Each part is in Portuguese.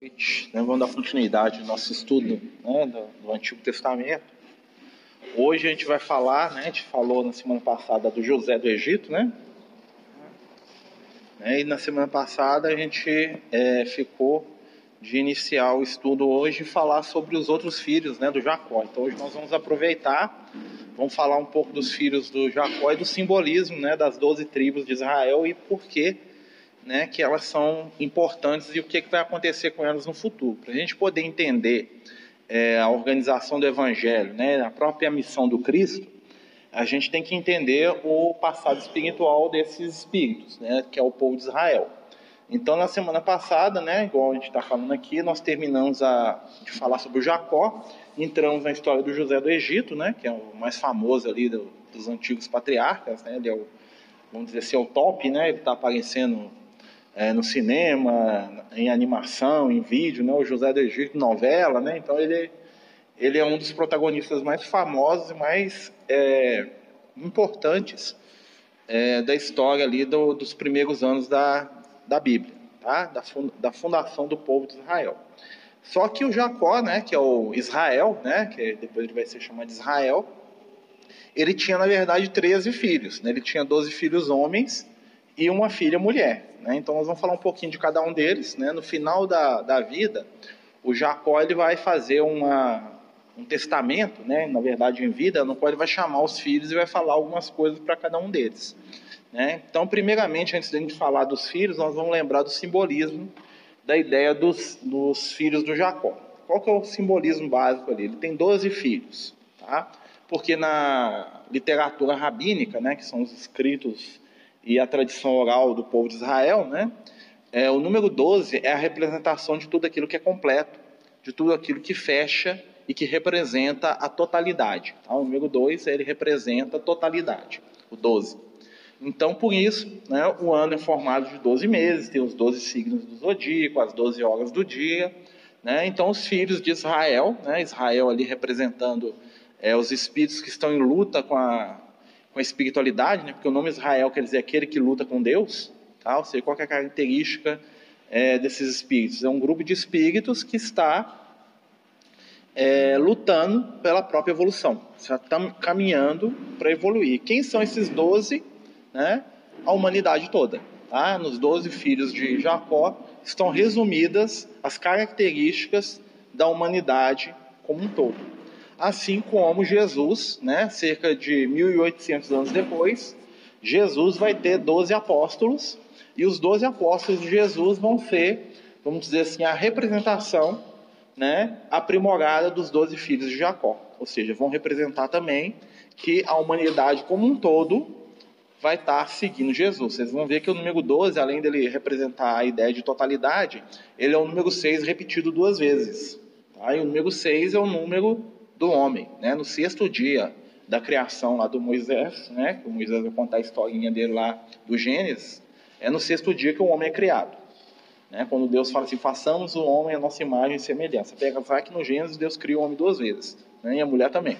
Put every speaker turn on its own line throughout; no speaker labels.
noite. Né? Vamos dar continuidade ao nosso estudo né, do, do, Antigo Testamento. Hoje a gente vai falar, né, a gente falou na semana passada do José do Egito, né? E na semana passada a gente é, ficou de iniciar o estudo hoje e falar sobre os outros filhos né, do Jacó. Então hoje nós vamos aproveitar, vamos falar um pouco dos filhos do Jacó e do simbolismo né, das doze tribos de Israel e por que né, que elas são importantes e o que, que vai acontecer com elas no futuro. Para a gente poder entender é, a organização do Evangelho, né, a própria missão do Cristo, a gente tem que entender o passado espiritual desses espíritos, né, que é o povo de Israel. Então, na semana passada, né, igual a gente está falando aqui, nós terminamos a, de falar sobre o Jacó, entramos na história do José do Egito, né, que é o mais famoso ali do, dos antigos patriarcas, né, ele é o, vamos dizer assim, é o top, né, ele está aparecendo é, no cinema, em animação, em vídeo, né? O José do Egito, novela, né? Então ele, ele é um dos protagonistas mais famosos e mais é, importantes é, da história ali do, dos primeiros anos da, da Bíblia, tá? Da, da fundação do povo de Israel. Só que o Jacó, né, que é o Israel, né, que depois ele vai ser chamado de Israel, ele tinha, na verdade, 13 filhos. Né? Ele tinha 12 filhos homens e uma filha mulher. Né? Então nós vamos falar um pouquinho de cada um deles. Né? No final da, da vida, o Jacó ele vai fazer uma, um testamento, né? na verdade em vida, no qual ele vai chamar os filhos e vai falar algumas coisas para cada um deles. Né? Então, primeiramente, antes de a gente falar dos filhos, nós vamos lembrar do simbolismo da ideia dos, dos filhos do Jacó. Qual que é o simbolismo básico ali? Ele tem 12 filhos, tá? porque na literatura rabínica, né, que são os escritos e a tradição oral do povo de Israel, né? É, o número 12 é a representação de tudo aquilo que é completo, de tudo aquilo que fecha e que representa a totalidade. Tá? O número 2 ele representa a totalidade, o 12. Então, por isso, né, o ano é formado de 12 meses, tem os 12 signos do zodíaco, as 12 horas do dia. Né? Então, os filhos de Israel, né, Israel ali representando é, os espíritos que estão em luta com a, com a espiritualidade, né? porque o nome Israel quer dizer aquele que luta com Deus, tá? ou seja, qual é a característica é, desses espíritos? É um grupo de espíritos que está é, lutando pela própria evolução, está caminhando para evoluir. Quem são esses doze? Né? A humanidade toda. Tá? Nos doze filhos de Jacó estão resumidas as características da humanidade como um todo assim como Jesus, né, cerca de 1800 anos depois, Jesus vai ter 12 apóstolos, e os 12 apóstolos de Jesus vão ser, vamos dizer assim, a representação né, aprimorada dos 12 filhos de Jacó. Ou seja, vão representar também que a humanidade como um todo vai estar seguindo Jesus. Vocês vão ver que o número 12, além dele representar a ideia de totalidade, ele é o número 6 repetido duas vezes. Tá? E o número 6 é o número do homem, né? No sexto dia da criação lá do Moisés, né? Que o Moisés vai contar a historinha dele lá do Gênesis, é no sexto dia que o homem é criado. Né? Quando Deus fala assim, façamos o homem a nossa imagem e semelhança. Pega, vai que no Gênesis Deus cria o homem duas vezes, né? e a mulher também.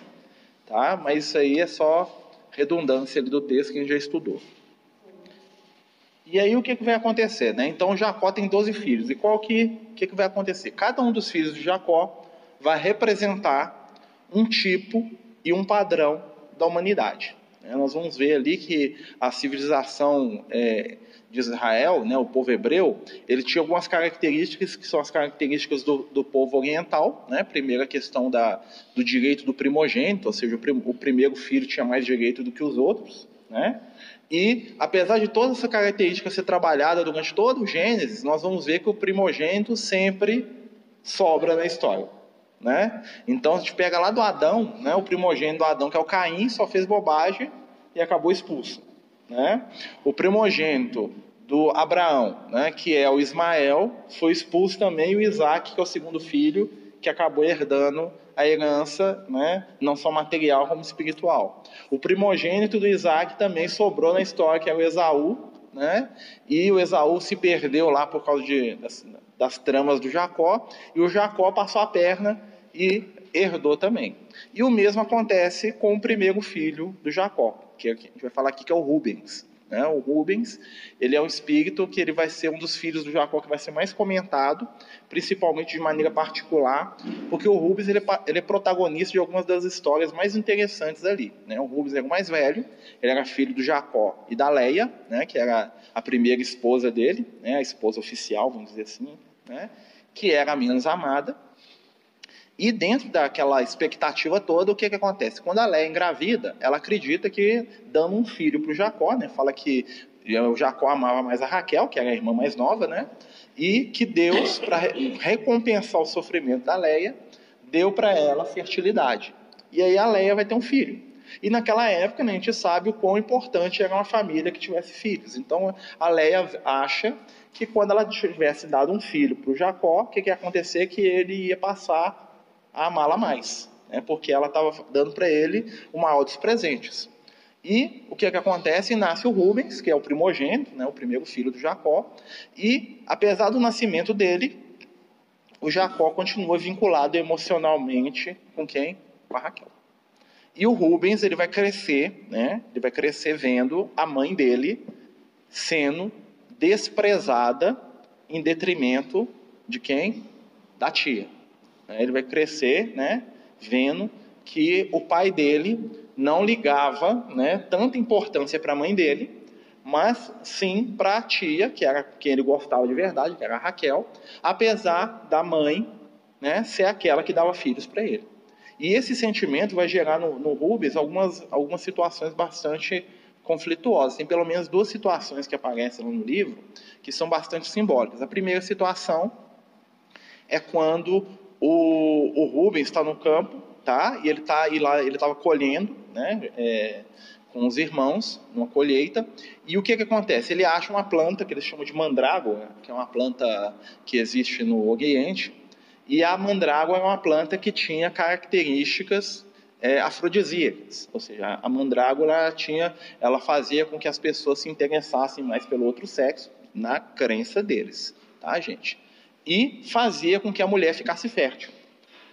Tá? Mas isso aí é só redundância do texto que a gente já estudou. E aí o que, que vai acontecer? Né? Então Jacó tem 12 filhos. E qual que, que, que vai acontecer? Cada um dos filhos de Jacó vai representar um tipo e um padrão da humanidade. É, nós vamos ver ali que a civilização é, de Israel, né, o povo hebreu, ele tinha algumas características que são as características do, do povo oriental. Né? Primeiro, a questão da, do direito do primogênito, ou seja, o, prim, o, primeiro filho tinha mais direito do que os outros. Né? E, apesar de toda essa característica ser trabalhada durante todo o Gênesis, nós vamos ver que o primogênito sempre sobra na história. Né? Então a gente pega lá do Adão, né, o primogênito do Adão, que é o Caim, só fez bobagem e acabou expulso. Né? O primogênito do Abraão, né, que é o Ismael, foi expulso também, o Isaac, que é o segundo filho, que acabou herdando a herança, né, não só material como espiritual. O primogênito do Isaac também sobrou na história, que é o Esaú, né, e o Esaú se perdeu lá por causa de, das tramas do Jacó, e o Jacó passou a perna e herdou também. E o mesmo acontece com o primeiro filho do Jacó, que a gente vai falar aqui que é o Rubens. né? O Rubens, ele é um espírito que ele vai ser um dos filhos do Jacó que vai ser mais comentado, principalmente de maneira particular, porque o Rubens ele é, ele é protagonista de algumas das histórias mais interessantes ali, né? O Rubens era o mais velho, ele era filho do Jacó e da Leia, né? Que era a primeira esposa dele, né? A esposa oficial, vamos dizer assim, né? Que era a menos amada. E dentro daquela expectativa toda, o que, que acontece? Quando a Léa engravida, ela acredita que dando um filho para o Jacó, né? Fala que o Jacó amava mais a Raquel, que era a irmã mais nova, né? E que Deus, para recompensar o sofrimento da Leia, deu para ela fertilidade. E aí a Leia vai ter um filho. E naquela época, né, a gente sabe o quão importante era uma família que tivesse filhos. Então a Leia acha que quando ela tivesse dado um filho para o Jacó, o que, que ia acontecer? Que ele ia passar a amá-la mais, né? porque ela estava dando para ele o maior dos presentes. E o que, é que acontece? Nasce o Rubens, que é o primogênito, né? o primeiro filho do Jacó, e apesar do nascimento dele, o Jacó continua vinculado emocionalmente com quem? Com a Raquel. E o Rubens ele vai crescer, né? Ele vai crescer vendo a mãe dele sendo desprezada em detrimento de quem? Da tia. Né? Ele vai crescer, né, vendo que o pai dele não ligava, né, tanta importância para a mãe dele, mas sim para a tia, que era quem ele gostava de verdade, que era a Raquel, apesar da mãe, né, ser aquela que dava filhos para ele. E esse sentimento vai gerar no, no Rubens algumas, algumas situações bastante conflituosas. Tem pelo menos duas situações que aparecem no livro que são bastante simbólicas. A primeira situação é quando o, o Rubens está no campo, tá? E ele tá lá, ele estava colhendo, né? É, com os irmãos, numa colheita. E o que que acontece? Ele acha uma planta que eles chamam de mandrágora, que é uma planta que existe no Oriente. E a mandrágora é uma planta que tinha características é, afrodisíacas, ou seja, a mandrágora tinha, ela fazia com que as pessoas se interessassem mais pelo outro sexo, na crença deles, tá, gente? e fazia com que a mulher ficasse fértil.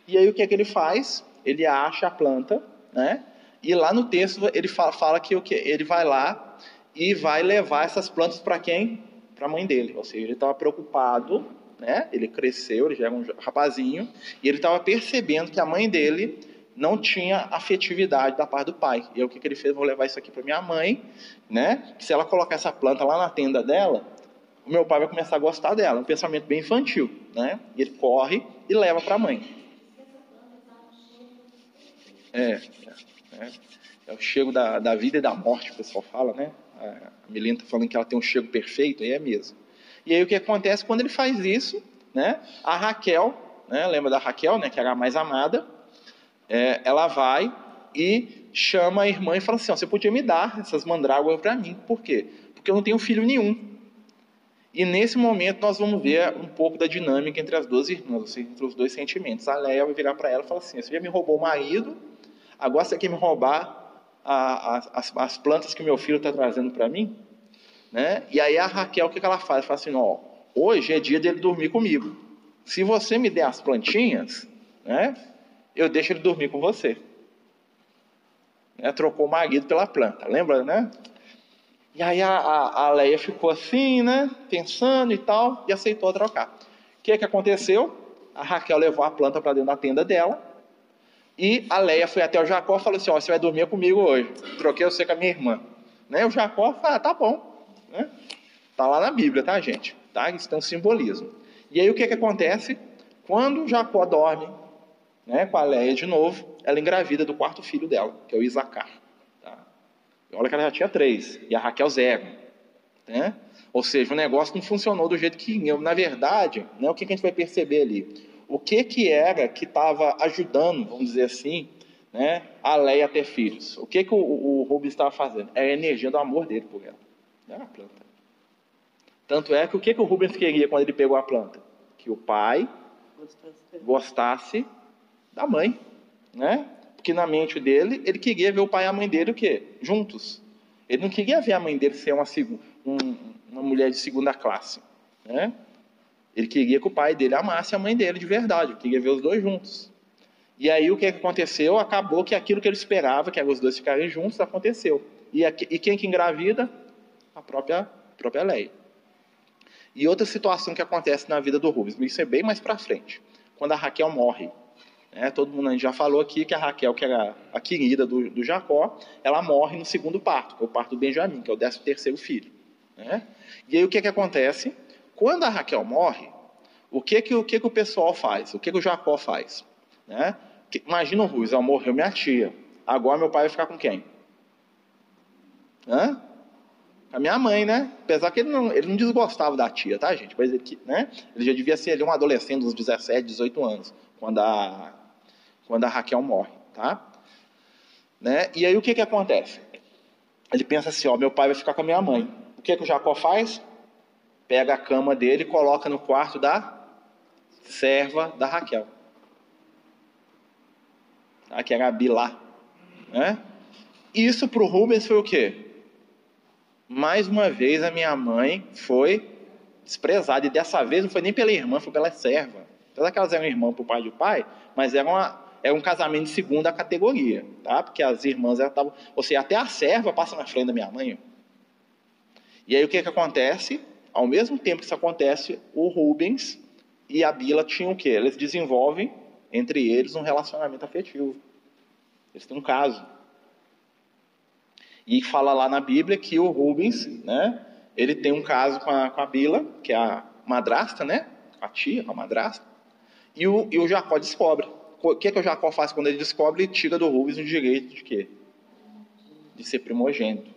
E aí o que é que ele faz? Ele acha a planta, né? E lá no texto ele fala, fala que o que ele vai lá e vai levar essas plantas para quem? Para a mãe dele. Ou seja, ele estava preocupado, né? Ele cresceu, ele já era um rapazinho e ele estava percebendo que a mãe dele não tinha afetividade da parte do pai. E aí o que, que ele fez? Vou levar isso aqui para minha mãe, né? Se ela colocar essa planta lá na tenda dela, o meu pai vai começar a gostar dela. Um pensamento bem infantil, né? E ele corre e leva para a mãe. É, é, é, o chego da, da vida e da morte, o pessoal fala, né? A Melina está falando que ela tem um chego perfeito, aí é mesmo. E aí o que acontece quando ele faz isso, né? A Raquel, né? lembra da Raquel, né? Que era a mais amada, é, ela vai e chama a irmã e fala assim: você podia me dar essas mandrágoras para mim. Por quê? Porque eu não tenho filho nenhum. E nesse momento nós vamos ver um pouco da dinâmica entre as duas irmãs, entre os dois sentimentos. A Leia vai virar para ela e falar assim: Você já me roubou o marido, agora você quer me roubar a, a, as, as, plantas que meu filho está trazendo para mim? Né? E aí a Raquel, o que, ela faz? Fala assim: Ó, hoje é dia dele dormir comigo. Se você me der as plantinhas, né, eu deixo ele dormir com você. Né? Trocou o marido pela planta, lembra, né? E aí a, a, a Leia ficou assim, né? Pensando e tal, e aceitou trocar. O que, que aconteceu? A Raquel levou a planta para dentro da tenda dela. E a Leia foi até o Jacó e falou assim: Ó, você vai dormir comigo hoje. Troquei você com a minha irmã. Né? O Jacó falou: ah, tá bom. Né? Tá lá na Bíblia, tá, gente? Tá? Isso tem um simbolismo. E aí o que, é que acontece? Quando Jacó dorme né, com a Leia de novo, ela engravida do quarto filho dela, que é o Isacar. Olha que ela já tinha três, e a Raquel zero. Né? Ou seja, o negócio não funcionou do jeito que. Na verdade, né, o que a gente vai perceber ali? O que, que era que estava ajudando, vamos dizer assim, né, a Leia a ter filhos? O que, que o, o, Rubens estava fazendo? Era a energia do amor dele por ela. Era a planta. Tanto é que o que, que o Rubens queria quando ele pegou a planta? Que o pai gostasse da mãe. Né? Porque na mente dele, ele queria ver o pai e a mãe dele o quê? Juntos. Ele não queria ver a mãe dele ser uma, um, uma mulher de segunda classe. Né? Ele queria que o pai dele amasse a mãe dele de verdade. Ele queria ver os dois juntos. E aí o que aconteceu? Acabou que aquilo que ele esperava, que era os dois ficarem juntos, aconteceu. E, aqui, e quem que engravida? A própria, a própria lei. E outra situação que acontece na vida do Rubens, isso é bem mais para frente, quando a Raquel morre. Né? Todo mundo a gente já falou aqui que a Raquel, que era a querida do, do Jacó, ela morre no segundo parto, que é o parto do Benjamim, que é o décimo terceiro filho. Né? E aí o que, que acontece? Quando a Raquel morre, o que que o, que que o pessoal faz? O que, que o Jacó faz? Né? Imagina o Rubens, morreu minha tia. Agora meu pai vai ficar com quem? Hã? A minha mãe, né? Apesar que ele não, ele não desgostava da tia, tá, gente? Mas ele, né? ele já devia ser um adolescente, uns 17, 18 anos, quando a, quando a Raquel morre, tá? Né? E aí o que, que acontece? Ele pensa assim, ó, meu pai vai ficar com a minha mãe. O que, que o Jacó faz? Pega a cama dele e coloca no quarto da serva da Raquel. Tá? Que era a Bilá. Né? Isso para o Rubens foi o quê? Mais uma vez a minha mãe foi desprezada. E dessa vez não foi nem pela irmã, foi pela serva. Apesar que elas eram irmãs para o pai do pai, mas era, uma, era um casamento de segunda categoria, tá? Porque as irmãs estavam. Ou seja, até a serva passa na frente da minha mãe. E aí o que, que acontece? Ao mesmo tempo que isso acontece, o Rubens e a Bila tinham o quê? Eles desenvolvem entre eles um relacionamento afetivo. Eles têm um caso. E fala lá na Bíblia que o Rubens, né, ele tem um caso com a, com a Bila, que é a madrasta, né, a tia, a madrasta, e o, e o Jacó descobre. O que, é que o Jacó faz quando ele descobre? Ele tira do Rubens o direito de quê? De ser primogênito.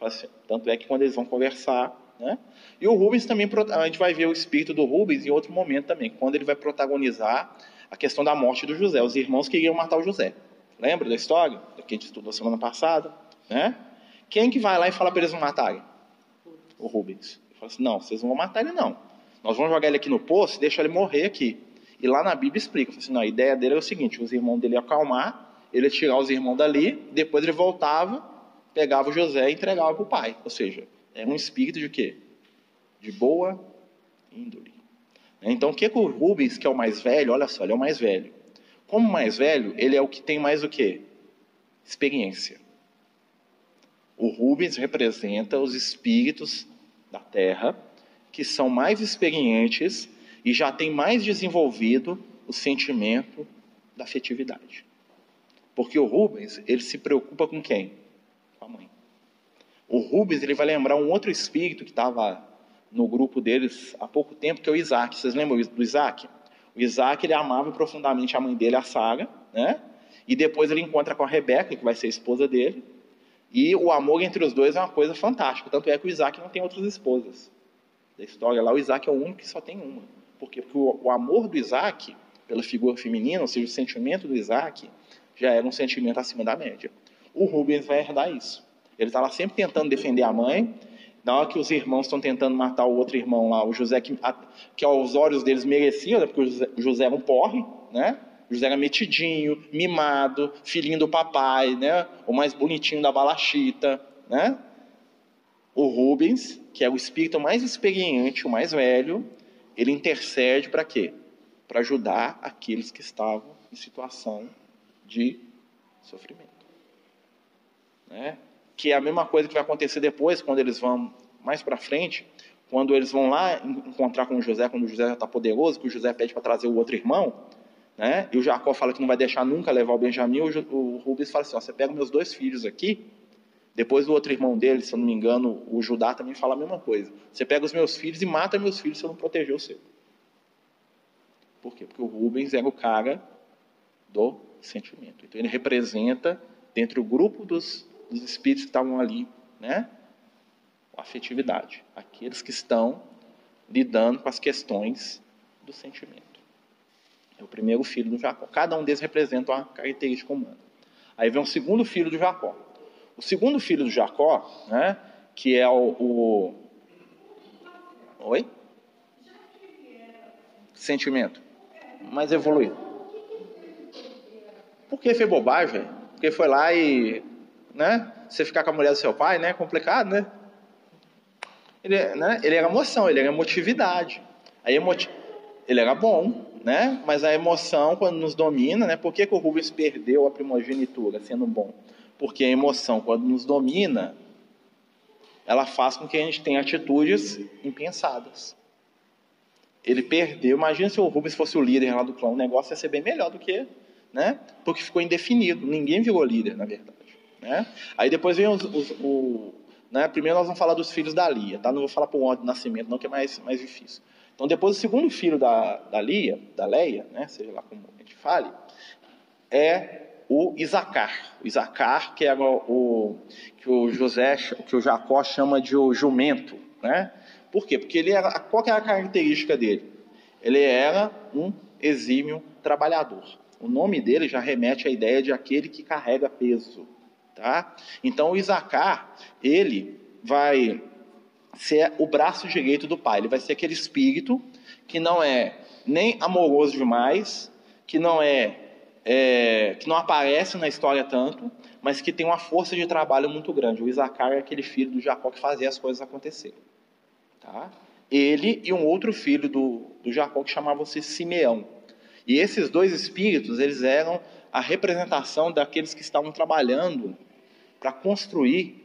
Assim, tanto é que quando eles vão conversar, né? E o Rubens também, a gente vai ver o espírito do Rubens em outro momento também, quando ele vai protagonizar a questão da morte do José. Os irmãos queriam matar o José. Lembra da história? Que a gente estudou semana passada, né? Quem que vai lá e fala para eles não matarem? O Rubens. Ele fala assim, não, vocês não vão matar ele não. Nós vamos jogar ele aqui no poço e deixar ele morrer aqui. E lá na Bíblia explica, assim, não, a ideia dele é o seguinte, os irmãos dele acalmar, ele ia tirar os irmãos dali, depois ele voltava, pegava o José e entregava para o pai. Ou seja, é um espírito de quê? De boa índole. Então, o que, que o Rubens, que é o mais velho, olha só, ele é o mais velho. Como mais velho, ele é o que tem mais o quê? Experiência. O Rubens representa os espíritos da Terra que são mais experientes e já têm mais desenvolvido o sentimento da afetividade. Porque o Rubens, ele se preocupa com quem? Com a mãe. O Rubens, ele vai lembrar um outro espírito que estava no grupo deles há pouco tempo, que é o Isaac. Vocês lembram do Isaac? O Isaac, ele amava profundamente a mãe dele, a Sara, né? E depois ele encontra com a Rebeca, que vai ser a esposa dele, e o amor entre os dois é uma coisa fantástica. Tanto é que o Isaac não tem outras esposas. Da história lá, o Isaac é o único que só tem uma. Por quê? Porque o, amor do Isaac, pela figura feminina, ou seja, o sentimento do Isaac, já era um sentimento acima da média. O Rubens vai herdar isso. Ele está lá sempre tentando defender a mãe. Na hora que os irmãos estão tentando matar o outro irmão lá, o José, que, que aos olhos deles merecia, né, porque o José, o José era um porre, né? José era metidinho, mimado, filhinho do papai, né? O mais bonitinho da balachita, né? O Rubens, que é o espírito mais experiente, o mais velho, ele intercede para quê? Para ajudar aqueles que estavam em situação de sofrimento. Né? Que é a mesma coisa que vai acontecer depois, quando eles vão mais para frente, quando eles vão lá encontrar com o José, quando o José já está poderoso, que o José pede para trazer o outro irmão, né? E o Jacó fala que não vai deixar nunca levar o Benjamim. O, Rubens fala assim: ó, você pega meus dois filhos aqui. Depois o outro irmão dele, se eu não me engano, o Judá também fala a mesma coisa. Você pega os meus filhos e mata meus filhos se eu não proteger o seu. Por quê? Porque o Rubens era o cara do sentimento. Então ele representa, dentro do grupo dos, dos espíritos que estavam ali, né, a afetividade. Aqueles que estão lidando com as questões do sentimento. É o primeiro filho do Jacó. Cada um deles representa uma característica humana. Aí vem o segundo filho do Jacó. O segundo filho do Jacó, né, que é o, o... Oi? Sentimento. Mais evoluído. Por que fez bobagem? Porque foi lá e, né? Você ficar com a mulher do seu pai, né? É complicado, né? Ele, né? ele era emoção, ele era emotividade. Aí emoti... ele era bom, né? Mas a emoção, quando nos domina, né? Por que, que o Rubens perdeu a primogenitura, sendo bom? Porque a emoção, quando nos domina, ela faz com que a gente tenha atitudes impensadas. Ele perdeu. Imagina se o Rubens fosse o líder lá do clã. O negócio ia ser bem melhor do que, né? Porque ficou indefinido. Ninguém virou líder, na verdade. Né? Aí depois vem os, os, o, né? Primeiro nós vamos falar dos filhos da Lia, tá? Não vou falar por ordem de nascimento, não, que é mais, mais difícil. Então depois o segundo filho da, da Lia, da Leia, né? Seja lá como a gente fale, é o Isacar. O Isacar, que era o, que o José, que o Jacó chama de o jumento, né? Por quê? Porque ele era, qual que era a característica dele? Ele era um exímio trabalhador. O nome dele já remete à ideia de aquele que carrega peso, tá? Então o Isacar, ele vai ser o braço direito do pai. Ele vai ser aquele espírito que não é nem amoroso demais, que não é é, que não aparece na história tanto, mas que tem uma força de trabalho muito grande. O Isacar é aquele filho do Jacó que fazia as coisas acontecerem. Tá? Ele e um outro filho do, do Jacó que chamava-se Simeão. E esses dois espíritos, eles eram a representação daqueles que estavam trabalhando para construir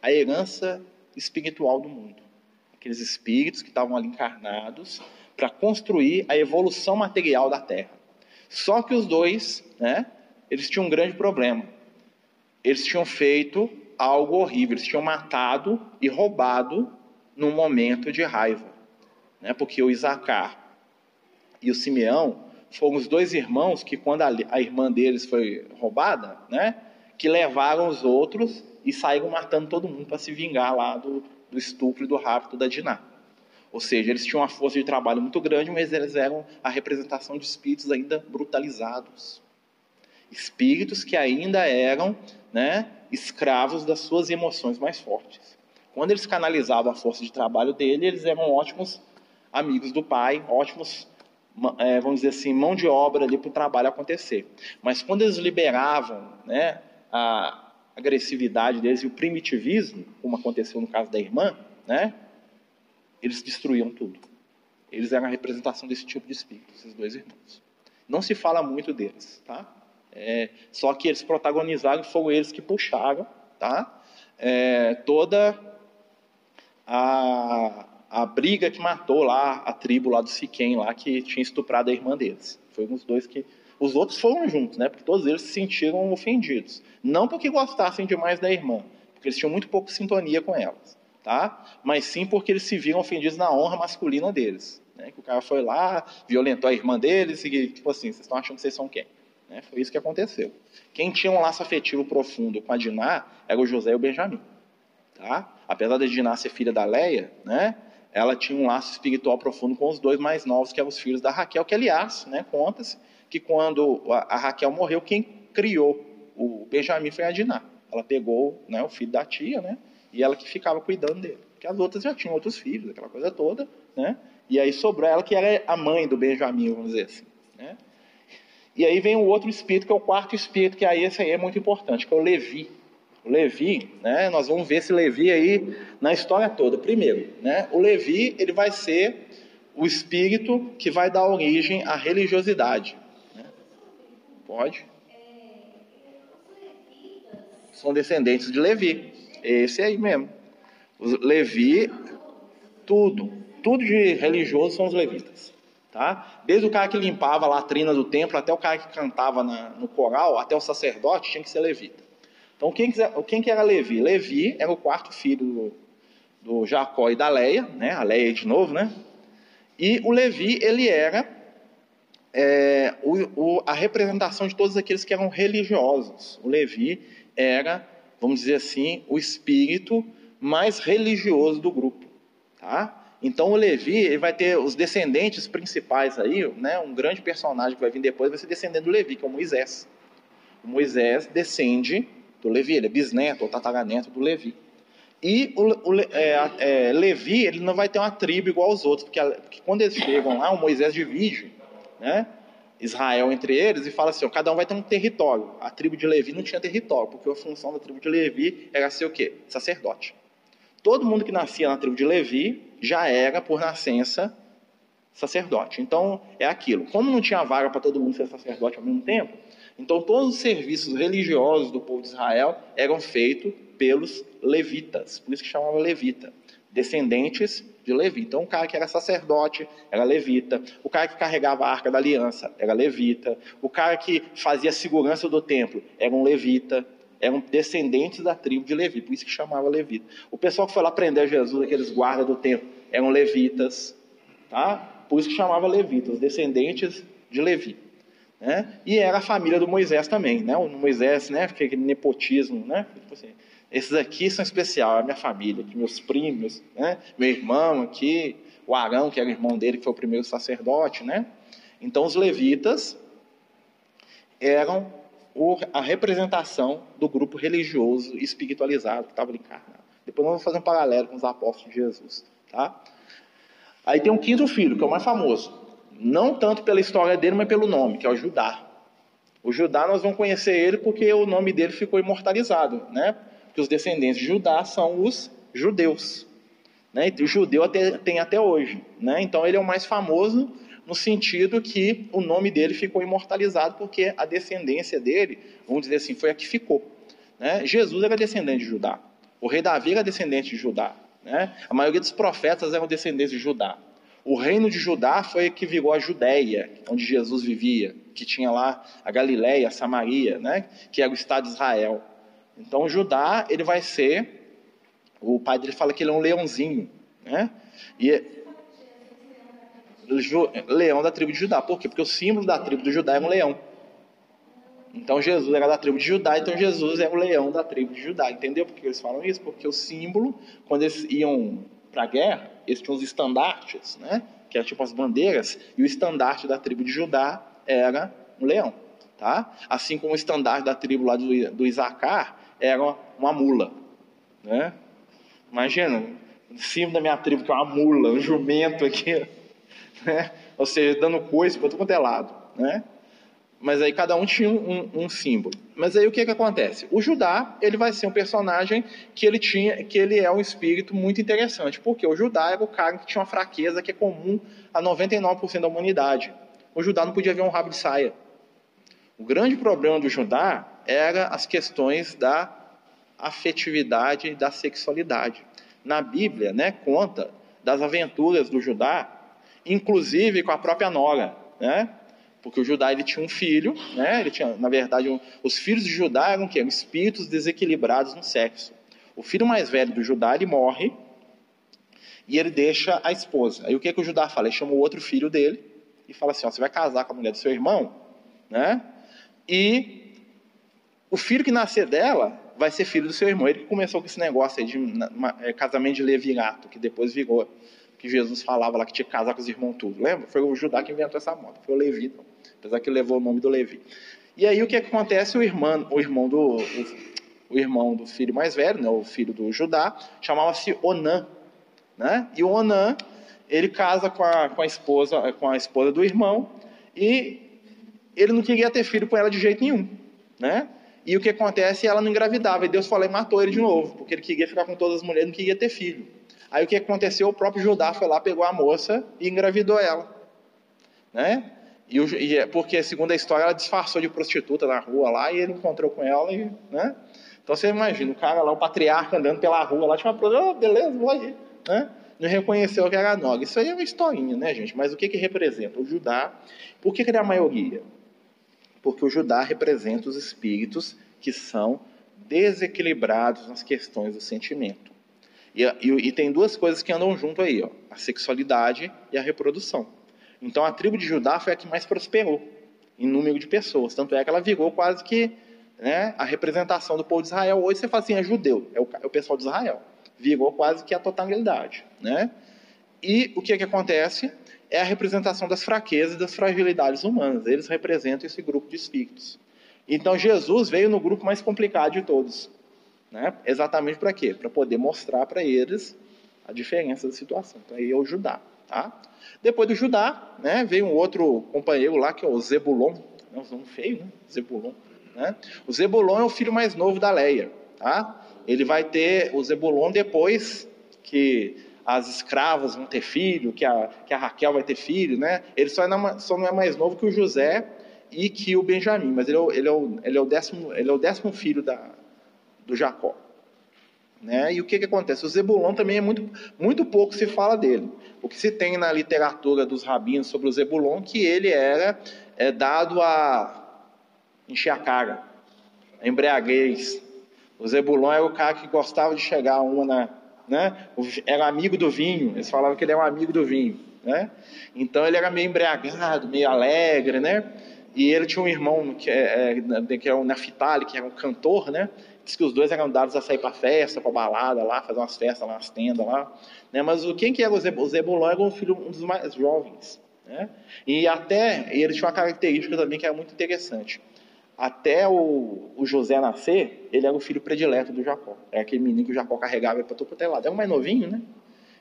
a herança espiritual do mundo. Aqueles espíritos que estavam ali encarnados para construir a evolução material da Terra. Só que os dois, né, eles tinham um grande problema. Eles tinham feito algo horrível, eles tinham matado e roubado num momento de raiva. Né, porque o Isacar e o Simeão foram os dois irmãos que, quando a, a irmã deles foi roubada, né, que levaram os outros e saíram matando todo mundo para se vingar lá do, do estupro e do rapto da Diná. Ou seja, eles tinham uma força de trabalho muito grande, mas eles eram a representação de espíritos ainda brutalizados. Espíritos que ainda eram né, escravos das suas emoções mais fortes. Quando eles canalizavam a força de trabalho dele, eles eram ótimos amigos do pai, ótimos, é, vamos dizer assim, mão de obra ali para o trabalho acontecer. Mas quando eles liberavam né, a agressividade deles e o primitivismo, como aconteceu no caso da irmã, né, eles destruíam tudo. Eles eram a representação desse tipo de espírito, esses dois irmãos. Não se fala muito deles, tá? É, só que eles protagonizaram, foram eles que puxaram, tá? É, toda a, a briga que matou lá a tribo lá do Siquém, lá que tinha estuprado a irmã deles. Foram os dois que os outros foram juntos, né? Porque todos eles se sentiram ofendidos. Não porque gostassem demais da irmã, porque eles tinham muito pouco sintonia com elas tá? Mas sim porque eles se viram ofendidos na honra masculina deles, né? Que o cara foi lá, violentou a irmã deles e tipo assim, vocês estão achando que vocês são quem? Né? Foi isso que aconteceu. Quem tinha um laço afetivo profundo com a Diná era o José e o Benjamim, tá? Apesar de Diná ser filha da Leia, né? Ela tinha um laço espiritual profundo com os dois mais novos, que eram os filhos da Raquel, que aliás, né, conta-se que quando a Raquel morreu, quem criou o Benjamim foi a Diná. Ela pegou né, o filho da tia, né, e ela que ficava cuidando dele. Porque as outras já tinham outros filhos, aquela coisa toda, né? E aí sobrou ela que era a mãe do Benjamim, vamos dizer assim, né? E aí vem o outro espírito, que é o quarto espírito, que aí esse aí é muito importante, que é o Levi. O Levi, né? Nós vamos ver esse Levi aí na história toda. Primeiro, né? O Levi, ele vai ser o espírito que vai dar origem à religiosidade. Pode? São descendentes de Levi. Esse aí mesmo. Os Levi, tudo, tudo de religioso são os levitas. Tá? Desde o cara que limpava a latrina do templo, até o cara que cantava na, no coral, até o sacerdote, tinha que ser levita. Então, quem, quem que era Levi? Levi era o quarto filho do, do Jacó e da Leia, né? a Leia de novo, né? E o Levi, ele era é, o, o, a representação de todos aqueles que eram religiosos. O Levi era vamos dizer assim, o espírito mais religioso do grupo, tá? Então o Levi ele vai ter os descendentes principais aí, né? Um grande personagem que vai vir depois vai ser descendente do Levi, que é o Moisés. O Moisés descende do Levi, ele é bisneto ou tataraneto do Levi. E o, o é, é, Levi ele não vai ter uma tribo igual aos outros, porque, porque quando eles chegam lá, o Moisés divide, né? Israel entre eles e fala assim: ó, cada um vai ter um território. A tribo de Levi não tinha território, porque a função da tribo de Levi era ser o quê? Sacerdote. Todo mundo que nascia na tribo de Levi já era, por nascença, sacerdote. Então, é aquilo. Como não tinha vaga para todo mundo ser sacerdote ao mesmo tempo, então todos os serviços religiosos do povo de Israel eram feitos pelos levitas, por isso que chamava levita, descendentes de Levi. Então, o cara que era sacerdote era levita, o cara que carregava a arca da aliança era levita, o cara que fazia a segurança do templo era um levita, eram descendentes da tribo de Levi, por isso que chamava levita. O pessoal que foi lá prender Jesus, aqueles guardas do templo, eram levitas, tá? Por isso que chamava levita, os descendentes de Levi. Né? E era a família do Moisés também, né? O Moisés, né? Aquele nepotismo, né? Tipo assim, esses aqui são especial, é a minha família, meus primos, né? meu irmão aqui, o Arão, que era o irmão dele, que foi o primeiro sacerdote, né? Então os levitas eram a representação do grupo religioso espiritualizado que estava encarnado. Depois nós vamos fazer um paralelo com os apóstolos de Jesus, tá? Aí tem um quinto filho, que é o mais famoso. Não tanto pela história dele, mas pelo nome, que é o Judá. O Judá nós vamos conhecer ele porque o nome dele ficou imortalizado, né? Que os descendentes de Judá são os judeus. Né? E o judeu até, tem até hoje. Né? Então ele é o mais famoso no sentido que o nome dele ficou imortalizado porque a descendência dele, vamos dizer assim, foi a que ficou. Né? Jesus era descendente de Judá. O rei Davi era descendente de Judá. Né? A maioria dos profetas eram descendentes de Judá. O reino de Judá foi que virou a Judéia, onde Jesus vivia, que tinha lá a Galiléia, a Samaria, né? que era o estado de Israel. Então Judá, ele vai ser, o pai dele fala que ele é um leãozinho, né? E leão da tribo de Judá. Por quê? Porque o símbolo da tribo de Judá é um leão. Então Jesus era da tribo de Judá, então Jesus é o leão da tribo de Judá. Entendeu por que eles falam isso? Porque o símbolo, quando eles iam para a guerra, eles tinham os estandartes, né? que eram tipo as bandeiras, e o estandarte da tribo de Judá era um leão. Tá? Assim como o estandarte da tribo lá do, do Isacar era uma mula. Né? Imagina, em cima da minha tribo, que é uma mula, um jumento aqui, né? ou seja, dando coisa para todo quanto é lado. Né? Mas aí cada um tinha um, um, símbolo. Mas aí o que, que acontece? O Judá ele vai ser um personagem que ele tinha, que ele é um espírito muito interessante, porque o Judá era o cara que tinha uma fraqueza que é comum a 99% da humanidade. O Judá não podia ver um rabo de saia. O grande problema do Judá era as questões da afetividade e da sexualidade. Na Bíblia, né, conta das aventuras do Judá, inclusive com a própria Nora, né? Porque o Judá ele tinha um filho, né? Ele tinha, na verdade, um, os filhos de Judá eram que espíritos desequilibrados no sexo. O filho mais velho do Judá ele morre e ele deixa a esposa. Aí o que que o Judá fala? Ele chama o outro filho dele e fala assim: ó, você vai casar com a mulher do seu irmão, né? E o filho que nascer dela vai ser filho do seu irmão. Ele começou com esse negócio aí de é, casamento de levirato, que depois virou, que Jesus falava lá que tinha que casar com os irmãos tudo. Lembra? Foi o Judá que inventou essa moda, foi o Levi, não. apesar que levou o nome do Levi. E aí o que acontece? O irmão, o irmão do, o, o irmão do filho mais velho, né, o filho do Judá, chamava-se Onã, né? E o Onã, ele casa com a, com a esposa, com a esposa do irmão e ele não queria ter filho com ela de jeito nenhum, né? E o que acontece? Ela não engravidava e Deus falou e matou ele de novo, porque ele queria ficar com todas as mulheres, não queria ter filho. Aí o que aconteceu? O próprio Judá foi lá, pegou a moça e engravidou ela, né? E, e é porque segundo a história ela disfarçou de prostituta na rua lá e ele encontrou com ela e, né? Então você imagina o cara lá, o patriarca andando pela rua lá, tinha uma oh, beleza, vou aí, né? não reconheceu que era Nog. Isso aí é uma historinha, né, gente? Mas o que, que representa? O Judá, por que, que ele é a maioria? Porque o Judá representa os espíritos que são desequilibrados nas questões do sentimento. E, e, e, tem duas coisas que andam junto aí, ó, a sexualidade e a reprodução. Então a tribo de Judá foi a que mais prosperou em número de pessoas, tanto é que ela virou quase que né, a representação do povo de Israel. Hoje você fala assim, é judeu, é o, é o pessoal de Israel. Virou quase que a totalidade. Né? E o que, que acontece? É a representação das fraquezas e das fragilidades humanas. Eles representam esse grupo de espíritos. Então Jesus veio no grupo mais complicado de todos. Né? Exatamente para quê? Para poder mostrar para eles a diferença da situação. Então aí é o Judá. Tá? Depois do Judá, né, veio um outro companheiro lá, que é o Zebulon. É um nome feio, né? Zebulon. Né? O Zebulon é o filho mais novo da Leia. Tá? Ele vai ter o Zebulon depois que as escravas vão ter filho, que a, que a Raquel vai ter filho, né? Ele só, é, só não é mais novo que o José e que o Benjamim, mas ele é o, ele é o, ele é o, décimo, ele é o décimo filho da, do Jacó. Né? E o que, que acontece? O Zebulon também é muito, muito pouco se fala dele. O que se tem na literatura dos rabinos sobre o Zebulon que ele era é, dado a encher a cara, a embriaguez. O Zebulon era o cara que gostava de chegar uma na, né? Era amigo do vinho. Eles falavam que ele era um amigo do vinho, né? Então ele era meio embriagado, meio alegre, né? E ele tinha um irmão que é, é que é o Naftali, que era um cantor, né? Diz que os dois eram dados a sair para festa, para balada lá, fazer umas festas lá, umas tendas lá. Né? Mas quem que era? O Zebulon era um filho um dos mais jovens. Né? E até ele tinha uma característica também que era muito interessante até o, o, José nascer, ele era o filho predileto do Jacó. Era aquele menino que o Jacó carregava para todo lado. Era o mais novinho, né?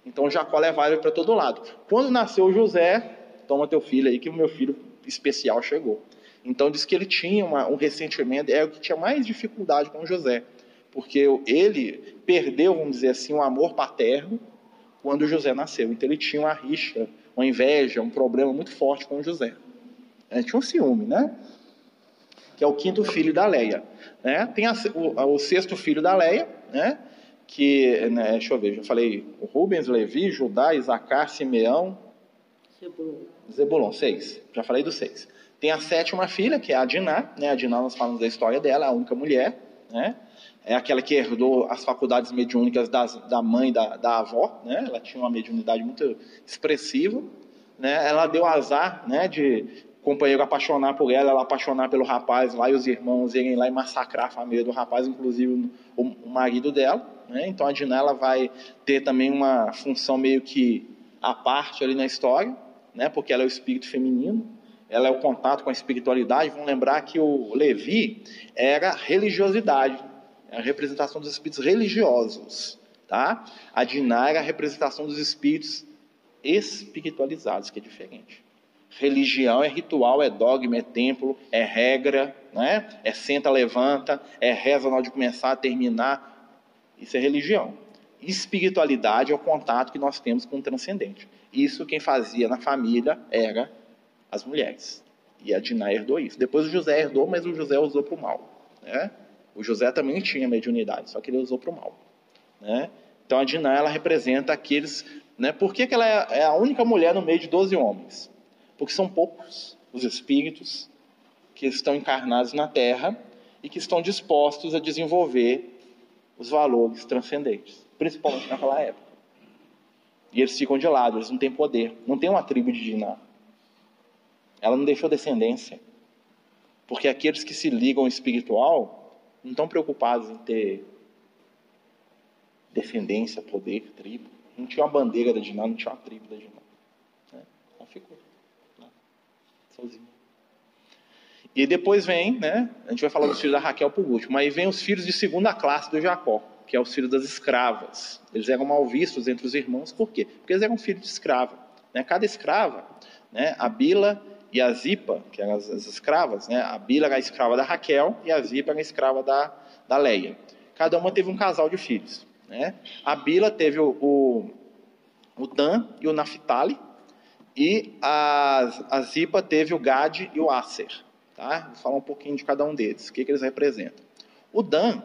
Então Jacó levava ele para todo lado. Quando nasceu o José, toma teu filho aí, que o meu filho especial chegou. Então diz que ele tinha uma, um ressentimento, era o que tinha mais dificuldade com o José. Porque ele perdeu, vamos dizer assim, o um amor paterno quando o José nasceu. Então ele tinha uma rixa, uma inveja, um problema muito forte com o José. Ele tinha um ciúme, né? Que é o quinto filho da Leia. Né? Tem a, o, o, sexto filho da Leia, né? que, né, deixa eu ver, já falei, Rubens, Levi, Judá, Isacar, Simeão, Zebulon. Zebulon, seis. Já falei dos seis. Tem a sétima filha, que é a Diná, né? A Diná, nós falamos da história dela, a única mulher, né? É aquela que herdou as faculdades mediúnicas das, da mãe da, da avó, né? Ela tinha uma mediunidade muito expressiva, né? Ela deu azar, né? De companheiro apaixonar por ela, ela apaixonar pelo rapaz lá e os irmãos irem lá e massacrar a família do rapaz, inclusive o, o marido dela. Né? Então a Diná ela vai ter também uma função meio que à parte ali na história, né? porque ela é o espírito feminino, ela é o contato com a espiritualidade. Vamos lembrar que o Levi era religiosidade, a representação dos espíritos religiosos. Tá? A Diná era a representação dos espíritos espiritualizados, que é diferente. Religião é ritual, é dogma, é templo, é regra, né? é senta, levanta, é reza na hora de começar, terminar. Isso é religião. Espiritualidade é o contato que nós temos com o transcendente. Isso quem fazia na família era as mulheres. E a Diná herdou isso. Depois o José herdou, mas o José usou para o mal. Né? O José também tinha mediunidade, só que ele usou para o mal. Né? Então a Diná ela representa aqueles. Né? Por que, que ela é a única mulher no meio de 12 homens? Porque são poucos os espíritos que estão encarnados na Terra e que estão dispostos a desenvolver os valores transcendentes, principalmente naquela época. E eles ficam de lado, eles não têm poder, não tem uma tribo de Diná. Ela não deixou descendência. Porque aqueles que se ligam ao espiritual não estão preocupados em ter descendência, poder, tribo. Não tinha uma bandeira da Diná, não tinha uma tribo da Diná. Né? Ela ficou sozinho. E depois vem, né? A gente vai falar dos filhos da Raquel por último. Aí vem os filhos de segunda classe do Jacó, que é os filhos das escravas. Eles eram mal vistos entre os irmãos, por quê? Porque eles eram filhos de escrava. Né? Cada escrava, né? a Bila e a Zipa, que eram as, as, escravas, né? a Bila era a escrava da Raquel e a Zipa era a escrava da, da Leia. Cada uma teve um casal de filhos. Né? A Bila teve o, o, o Dan e o Naphtali, e a, a Zipa teve o Gad e o Acer. Tá? Vou falar um pouquinho de cada um deles, o que, que eles representam. O Dan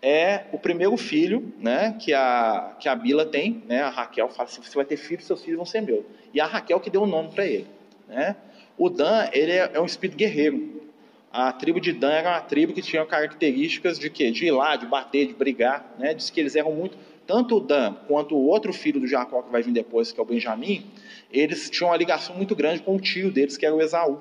é o primeiro filho né, que, a, que a Bila tem. Né? A Raquel fala assim: você vai ter filhos, seus filhos vão ser meus. E a Raquel que deu o nome para ele. Né? O Dan ele é, é, um espírito guerreiro. A tribo de Dan era uma tribo que tinha características de quê? De ir lá, de bater, de brigar. Né? Diz que eles eram muito tanto o Dan quanto o outro filho do Jacó que vai vir depois, que é o Benjamim, eles tinham uma ligação muito grande com o tio deles, que era o Esaú.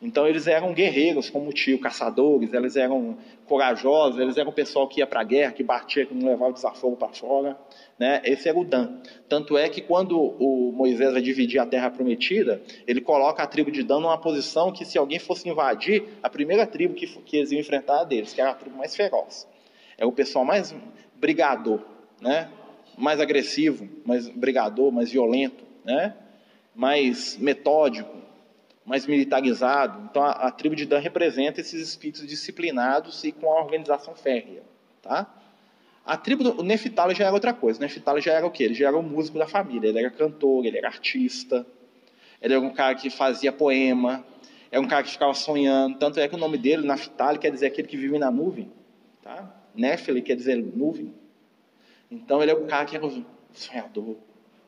Então eles eram guerreiros, como o tio, caçadores, eles eram corajosos, eles eram o pessoal que ia para a guerra, que batia, que não levava o desafogo para fora. Né? Esse era o Dan. Tanto é que quando o Moisés vai dividir a terra prometida, ele coloca a tribo de Dan numa posição que se alguém fosse invadir, a primeira tribo que, que eles iam enfrentar a deles, que era a tribo mais feroz. É o pessoal mais brigador, né? mais agressivo, mais brigador, mais violento, né? mais metódico, mais militarizado. Então, a, a, tribo de Dan representa esses espíritos disciplinados e com a organização férrea. Tá? A tribo do Neftali já era outra coisa. O Neftali já era o quê? Ele já era o músico da família. Ele era cantor, ele era artista. Ele era um cara que fazia poema. Era um cara que ficava sonhando. Tanto é que o nome dele, Naftali, quer dizer aquele que vive na nuvem. Tá? Nefeli quer dizer nuvem. Então ele é um cara que era o sonhador,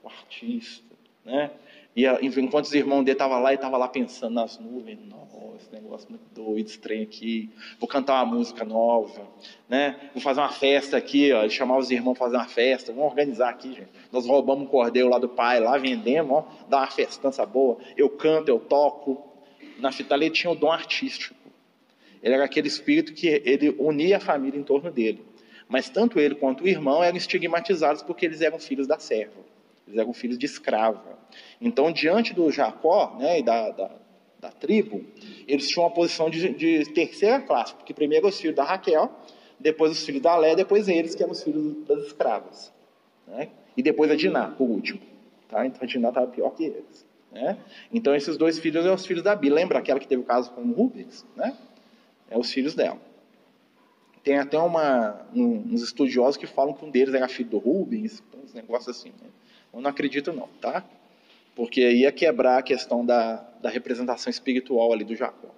o artista. Né? E enquanto os irmãos dele estavam lá, ele estava lá pensando nas nuvens. Nossa, esse negócio muito doido, estranho aqui. Vou cantar uma música nova. Né? Vou fazer uma festa aqui, ó, chamar os irmãos para fazer uma festa. Vamos organizar aqui, gente. Nós roubamos um cordeiro lá do pai, lá vendemos, ó, dá uma festança boa. Eu canto, eu toco. Na Fitale tinha o dom artístico. Ele era aquele espírito que ele unia a família em torno dele. Mas tanto ele quanto o irmão eram estigmatizados porque eles eram filhos da serva. Eles eram filhos de escrava. Então, diante do Jacó né, e da, da, da tribo, eles tinham uma posição de, de, terceira classe, porque primeiro os filhos da Raquel, depois os filhos da Lé, depois eles, que eram os filhos das escravas. Né? E depois a Diná, por último. Tá? Então a Diná estava pior que eles. Né? Então esses dois filhos são os filhos da Bia. Lembra aquela que teve o caso com o Rubens? Né? É os filhos dela. Tem até uma, um, uns estudiosos que falam que um deles era filho do Rubens, uns negócios assim. Né? Eu não acredito não, tá? Porque ia quebrar a questão da, da representação espiritual ali do Jacó.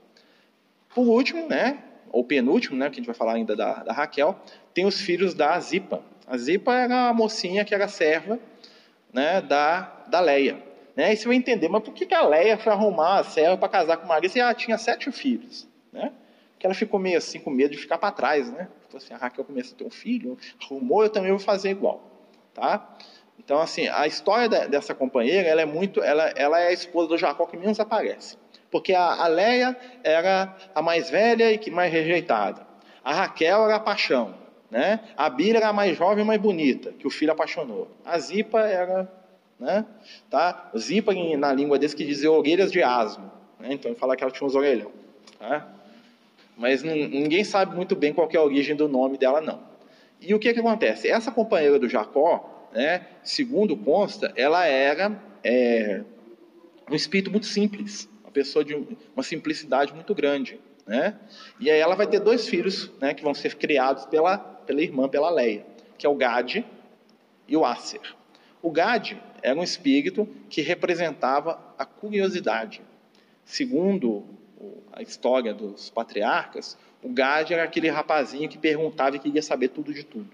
Por último, né, ou penúltimo, né, que a gente vai falar ainda da, da Raquel, tem os filhos da Zipa. A Zipa era a mocinha que era serva né, da, da Leia. Né? E você vai entender, mas por que, que a Leia foi arrumar a serva para casar com Maria se ela tinha sete filhos? Né? Porque ela ficou meio assim com medo de ficar para trás. Né? Então, assim, a Raquel começa a ter um filho, arrumou, eu também vou fazer igual. Tá? Então, assim, a história dessa companheira, ela é muito, ela, ela é a esposa do Jacó que menos aparece. Porque a, a Leia era a mais velha e que mais rejeitada. A Raquel era a paixão. Né? A Bíblia era a mais jovem e mais bonita, que o filho apaixonou. A Zipa era. Né? Tá? Zipa, na língua desse, que dizia orelhas de asno. Né? Então, ele fala que ela tinha uns orelhão. Tá? Mas ninguém sabe muito bem qual é a origem do nome dela, não. E o que, que acontece? Essa companheira do Jacó, né, segundo consta, ela era é, um espírito muito simples, uma pessoa de uma simplicidade muito grande. Né? E aí ela vai ter dois filhos né, que vão ser criados pela, pela irmã, pela Leia, que é o Gad e o Acer. O Gad era um espírito que representava a curiosidade. Segundo a história dos patriarcas, o Gad era aquele rapazinho que perguntava e queria saber tudo de tudo.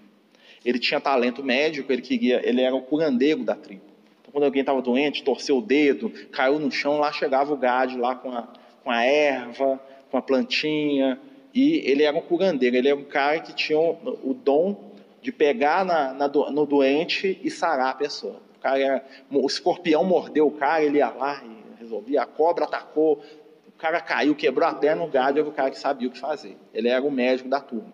Ele tinha talento médico, ele queria, ele era o curandeiro da tribo. Então, quando alguém estava doente, torceu o dedo, caiu no chão, lá chegava o gade lá com a, com a erva, com a plantinha, e ele era um curandeiro, ele era um cara que tinha o, o dom de pegar na, na, no doente e sarar a pessoa. O, cara era, o escorpião mordeu o cara, ele ia lá e resolvia, a cobra atacou, cara caiu, quebrou a perna, o gade era o cara que sabia o que fazer. Ele era o médico da turma.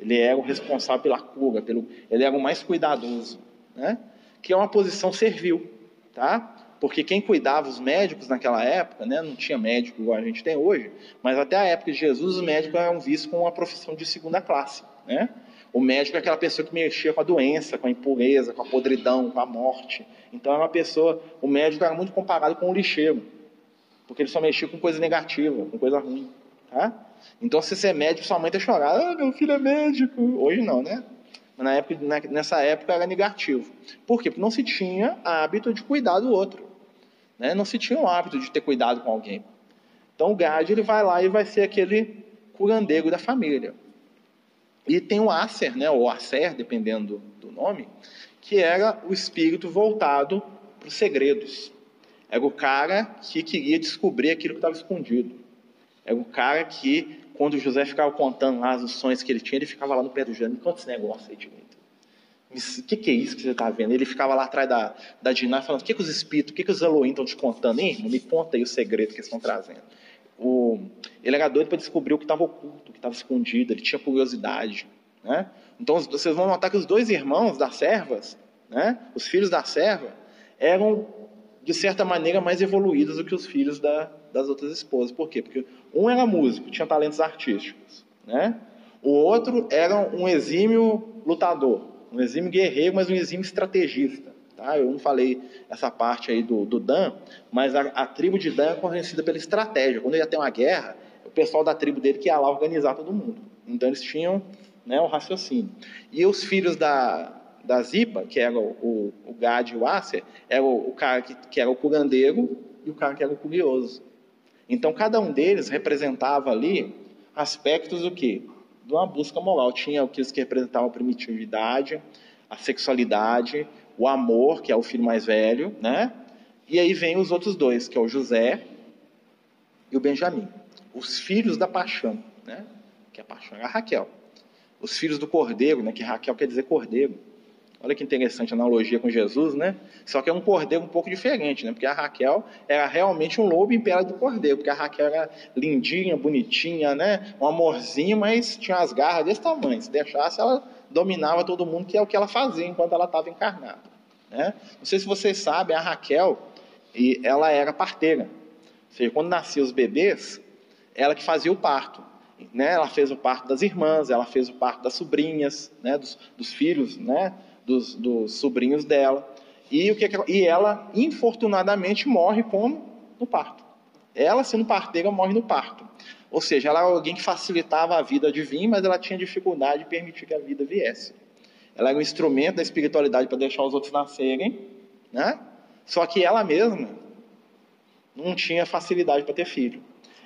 Ele era o responsável pela cura, pelo, ele era o mais cuidadoso, né? que é uma posição servil, tá? Porque quem cuidava os médicos naquela época, né, não tinha médico igual a gente tem hoje, mas até a época de Jesus os médicos eram vistos como uma profissão de segunda classe, né? O médico é aquela pessoa que mexia com a doença, com a impureza, com a podridão, com a morte. Então era uma pessoa, o médico era muito comparado com o lixeiro, porque ele só mexia com coisa negativa, com coisa ruim, tá? Então, se você é médico, sua mãe tá chorando, ah, meu filho é médico. Hoje não, né? Na época, nessa época era negativo. Por quê? Porque não se tinha hábito de cuidar do outro. Né? Não se tinha o hábito de ter cuidado com alguém. Então o Gad ele vai lá e vai ser aquele curandeiro da família. E tem o Acer, né, ou Acer, dependendo do nome, que era o espírito voltado para os segredos. Era o cara que queria descobrir aquilo que estava escondido. Era o cara que, quando José ficava contando lá os sonhos que ele tinha, ele ficava lá no pé do Jânio, me conta esse negócio aí direito. O que, que, é isso que você está vendo? Ele ficava lá atrás da, da Diná falando: o que, que os espíritos, o que, que os Elohim estão te contando? Hein, irmão? Me conta aí o segredo que eles estão trazendo. O, ele era doido para descobrir o que estava oculto, o que estava escondido, ele tinha curiosidade. Né? Então vocês vão notar que os dois irmãos das servas, né, os filhos da serva, eram de certa maneira mais evoluídos do que os filhos da, das outras esposas. Por quê? Porque um era músico, tinha talentos artísticos, né? O outro era um exímio lutador, um exímio guerreiro, mas um exímio estrategista. Tá? Eu não falei essa parte aí do, do Dan, mas a, a tribo de Dan é conhecida pela estratégia. Quando ia ter uma guerra, o pessoal da tribo dele que ia lá organizar todo mundo. Então eles tinham né, o raciocínio. E os filhos da, da Zipa, que era o, o, Gad e o Acer, era o, o cara que, que era o curandeiro e o cara que era o curioso. Então, cada um deles representava ali aspectos do quê? De uma busca moral. Tinha aqueles que representavam a primitividade, a sexualidade, o amor, que é o filho mais velho, né? E aí vem os outros dois, que é o José e o Benjamim. Os filhos da paixão, né? Que a paixão era a Raquel. Os filhos do cordeiro, né? Que Raquel quer dizer cordeiro. Olha que interessante a analogia com Jesus, né? Só que é um cordeiro um pouco diferente, né? Porque a Raquel era realmente um lobo em pele do cordeiro, porque a Raquel era lindinha, bonitinha, né? Um amorzinho, mas tinha as garras desse tamanho. Se deixasse, ela dominava todo mundo, que é o que ela fazia enquanto ela estava encarnada. Né? Não sei se vocês sabem, a Raquel, ela era parteira. Ou seja, quando nasciam os bebês, ela que fazia o parto. Né? Ela fez o parto das irmãs, ela fez o parto das sobrinhas, né? dos, dos filhos, né? Dos, dos sobrinhos dela. E, o que, e ela, infortunadamente, morre como? No parto. Ela, sendo parteira, morre no parto. Ou seja, ela era alguém que facilitava a vida de vir, mas ela tinha dificuldade de permitir que a vida viesse. Ela era um instrumento da espiritualidade para deixar os outros nascerem, né? Só que ela mesma não tinha facilidade para ter filho.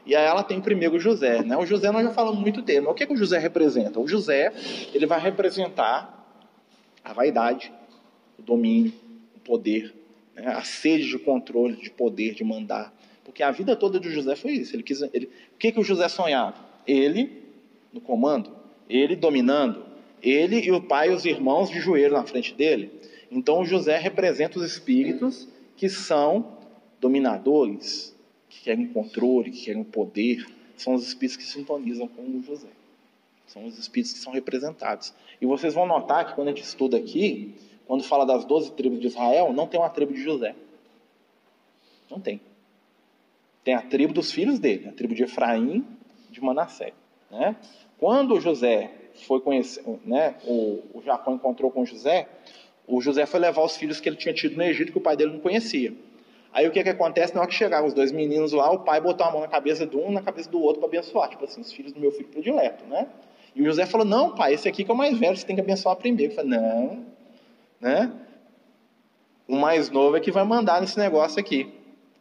E aí ela tem primeiro o José, né? O José nós já falamos muito dele. Mas o que, que o José representa? O José ele vai representar a vaidade, o domínio, o poder, né? a sede de controle, de poder, de mandar. Porque a vida toda de José foi isso. Ele quis, ele, o que, que o José sonhava? Ele no comando, ele dominando, ele e o pai e os irmãos de joelho na frente dele. Então o José representa os espíritos que são dominadores, que querem controle, que querem poder. São os espíritos que sintonizam com o José. São os espíritos que são representados. E vocês vão notar que quando a gente estuda aqui, quando fala das doze tribos de Israel, não tem uma tribo de José. Não tem. Tem a tribo dos filhos dele, a tribo de Efraim, de Manassé. Né? Quando José foi conhecer, né, o, o Jacó encontrou com José, o José foi levar os filhos que ele tinha tido no Egito, que o pai dele não conhecia. Aí o que, que acontece? Na hora que chegaram os dois meninos lá, o pai botou a mão na cabeça de um na cabeça do outro para abençoar. Tipo assim, os filhos do meu filho predileto, né? E o José falou: Não, pai, esse aqui que é o mais velho, você tem que abençoar primeiro. Eu falei: Não, né? O mais novo é que vai mandar nesse negócio aqui.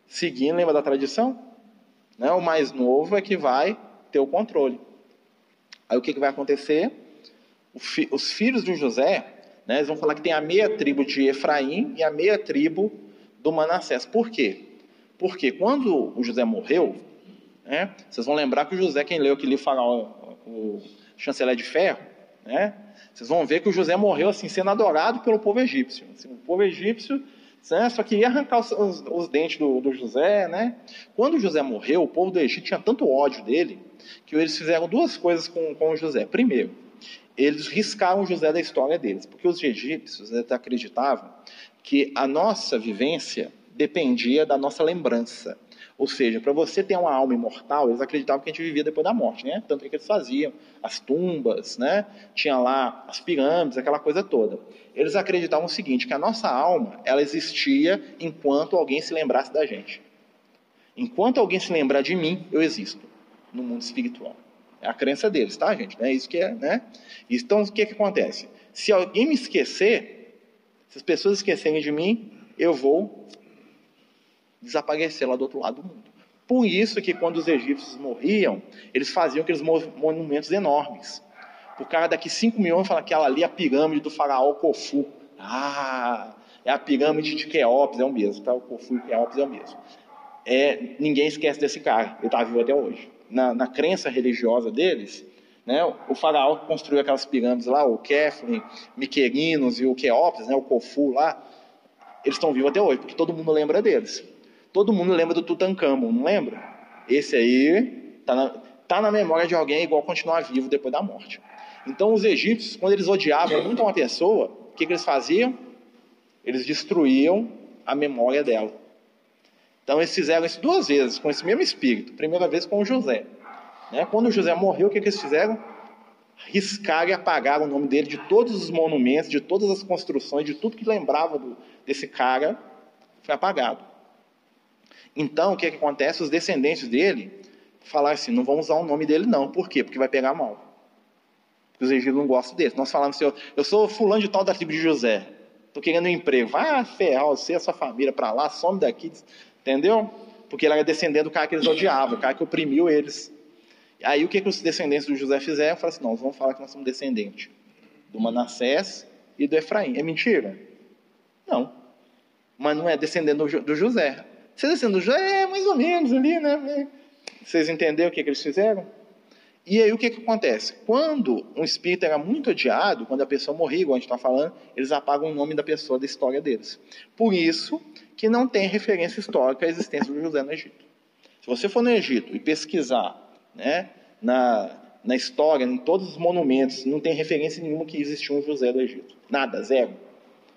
Seguindo, lembra da tradição? Né? O mais novo é que vai ter o controle. Aí o que, que vai acontecer? Os filhos de José, né, eles vão falar que tem a meia tribo de Efraim e a meia tribo do Manassés. Por quê? Porque quando o José morreu, né, vocês vão lembrar que o José, quem leu aquele faraó, o chanceler de ferro, né? Vocês vão ver que o José morreu assim sendo adorado pelo povo egípcio. Assim, o povo egípcio né, só queria arrancar os, os, os dentes do, do, José, né? Quando José morreu, o povo do Egito tinha tanto ódio dele que eles fizeram duas coisas com, com o José. Primeiro, eles riscaram o José da história deles, porque os egípcios acreditavam que a nossa vivência dependia da nossa lembrança. Ou seja, para você ter uma alma imortal, eles acreditavam que a gente vivia depois da morte, né? Tanto que eles faziam as tumbas, né? Tinha lá as pirâmides, aquela coisa toda. Eles acreditavam o seguinte, que a nossa alma, ela existia enquanto alguém se lembrasse da gente. Enquanto alguém se lembrar de mim, eu existo no mundo espiritual. É a crença deles, tá, gente? É isso que é, né? Então, o que que acontece? Se alguém me esquecer, se as pessoas esquecerem de mim, eu vou desaparecer lá do outro lado do mundo. Por isso que quando os egípcios morriam, eles faziam aqueles monumentos enormes. O cara daqui 5 mil anos fala que aquela ali é a pirâmide do faraó Kofu. Ah, é a pirâmide de Queops, é o mesmo, tá? O e Queops é o mesmo. É, ninguém esquece desse cara, ele está vivo até hoje. Na, na crença religiosa deles, né, o faraó que construiu aquelas pirâmides lá, o Kefren, Miquerinos e o Queops, né, o Kofu lá, eles estão vivos até hoje, porque todo mundo lembra deles. Todo mundo lembra do Tutankhamon, não lembra? Esse aí está na, tá na memória de alguém igual continuar vivo depois da morte. Então, os egípcios, quando eles odiavam muito uma pessoa, o que, que eles faziam? Eles destruíam a memória dela. Então, eles fizeram isso duas vezes, com esse mesmo espírito. Primeira vez com o José. Né? Quando o José morreu, o que, que eles fizeram? Riscaram e apagaram o nome dele de todos os monumentos, de todas as construções, de tudo que lembrava do, desse cara, foi apagado. Então, o que, que acontece? Os descendentes dele falaram assim: não vamos usar o nome dele, não. Por quê? Porque vai pegar mal. Os egípcios não gostam dele. Nós falamos assim, eu sou fulano de tal da tribo de José. Estou querendo um emprego. Vai ferrar você e a sua família para lá, some daqui. Entendeu? Porque ele era descendente do cara que eles odiavam, o cara que oprimiu eles. Aí o que, que os descendentes do José fizeram? Falaram assim, não, nós vamos falar que nós somos descendentes do Manassés e do Efraim. É mentira? Não. Mas não é descendente do José. Se é descendente do é mais ou menos ali, né? Vocês entenderam o que, que eles fizeram? E aí o que, que acontece? Quando um espírito era muito odiado, quando a pessoa morria, igual a gente está falando, eles apagam o nome da pessoa da história deles. Por isso que não tem referência histórica à existência do José no Egito. Se você for no Egito e pesquisar né, na, na história, em todos os monumentos, não tem referência nenhuma que existiu um José do Egito. Nada, zero.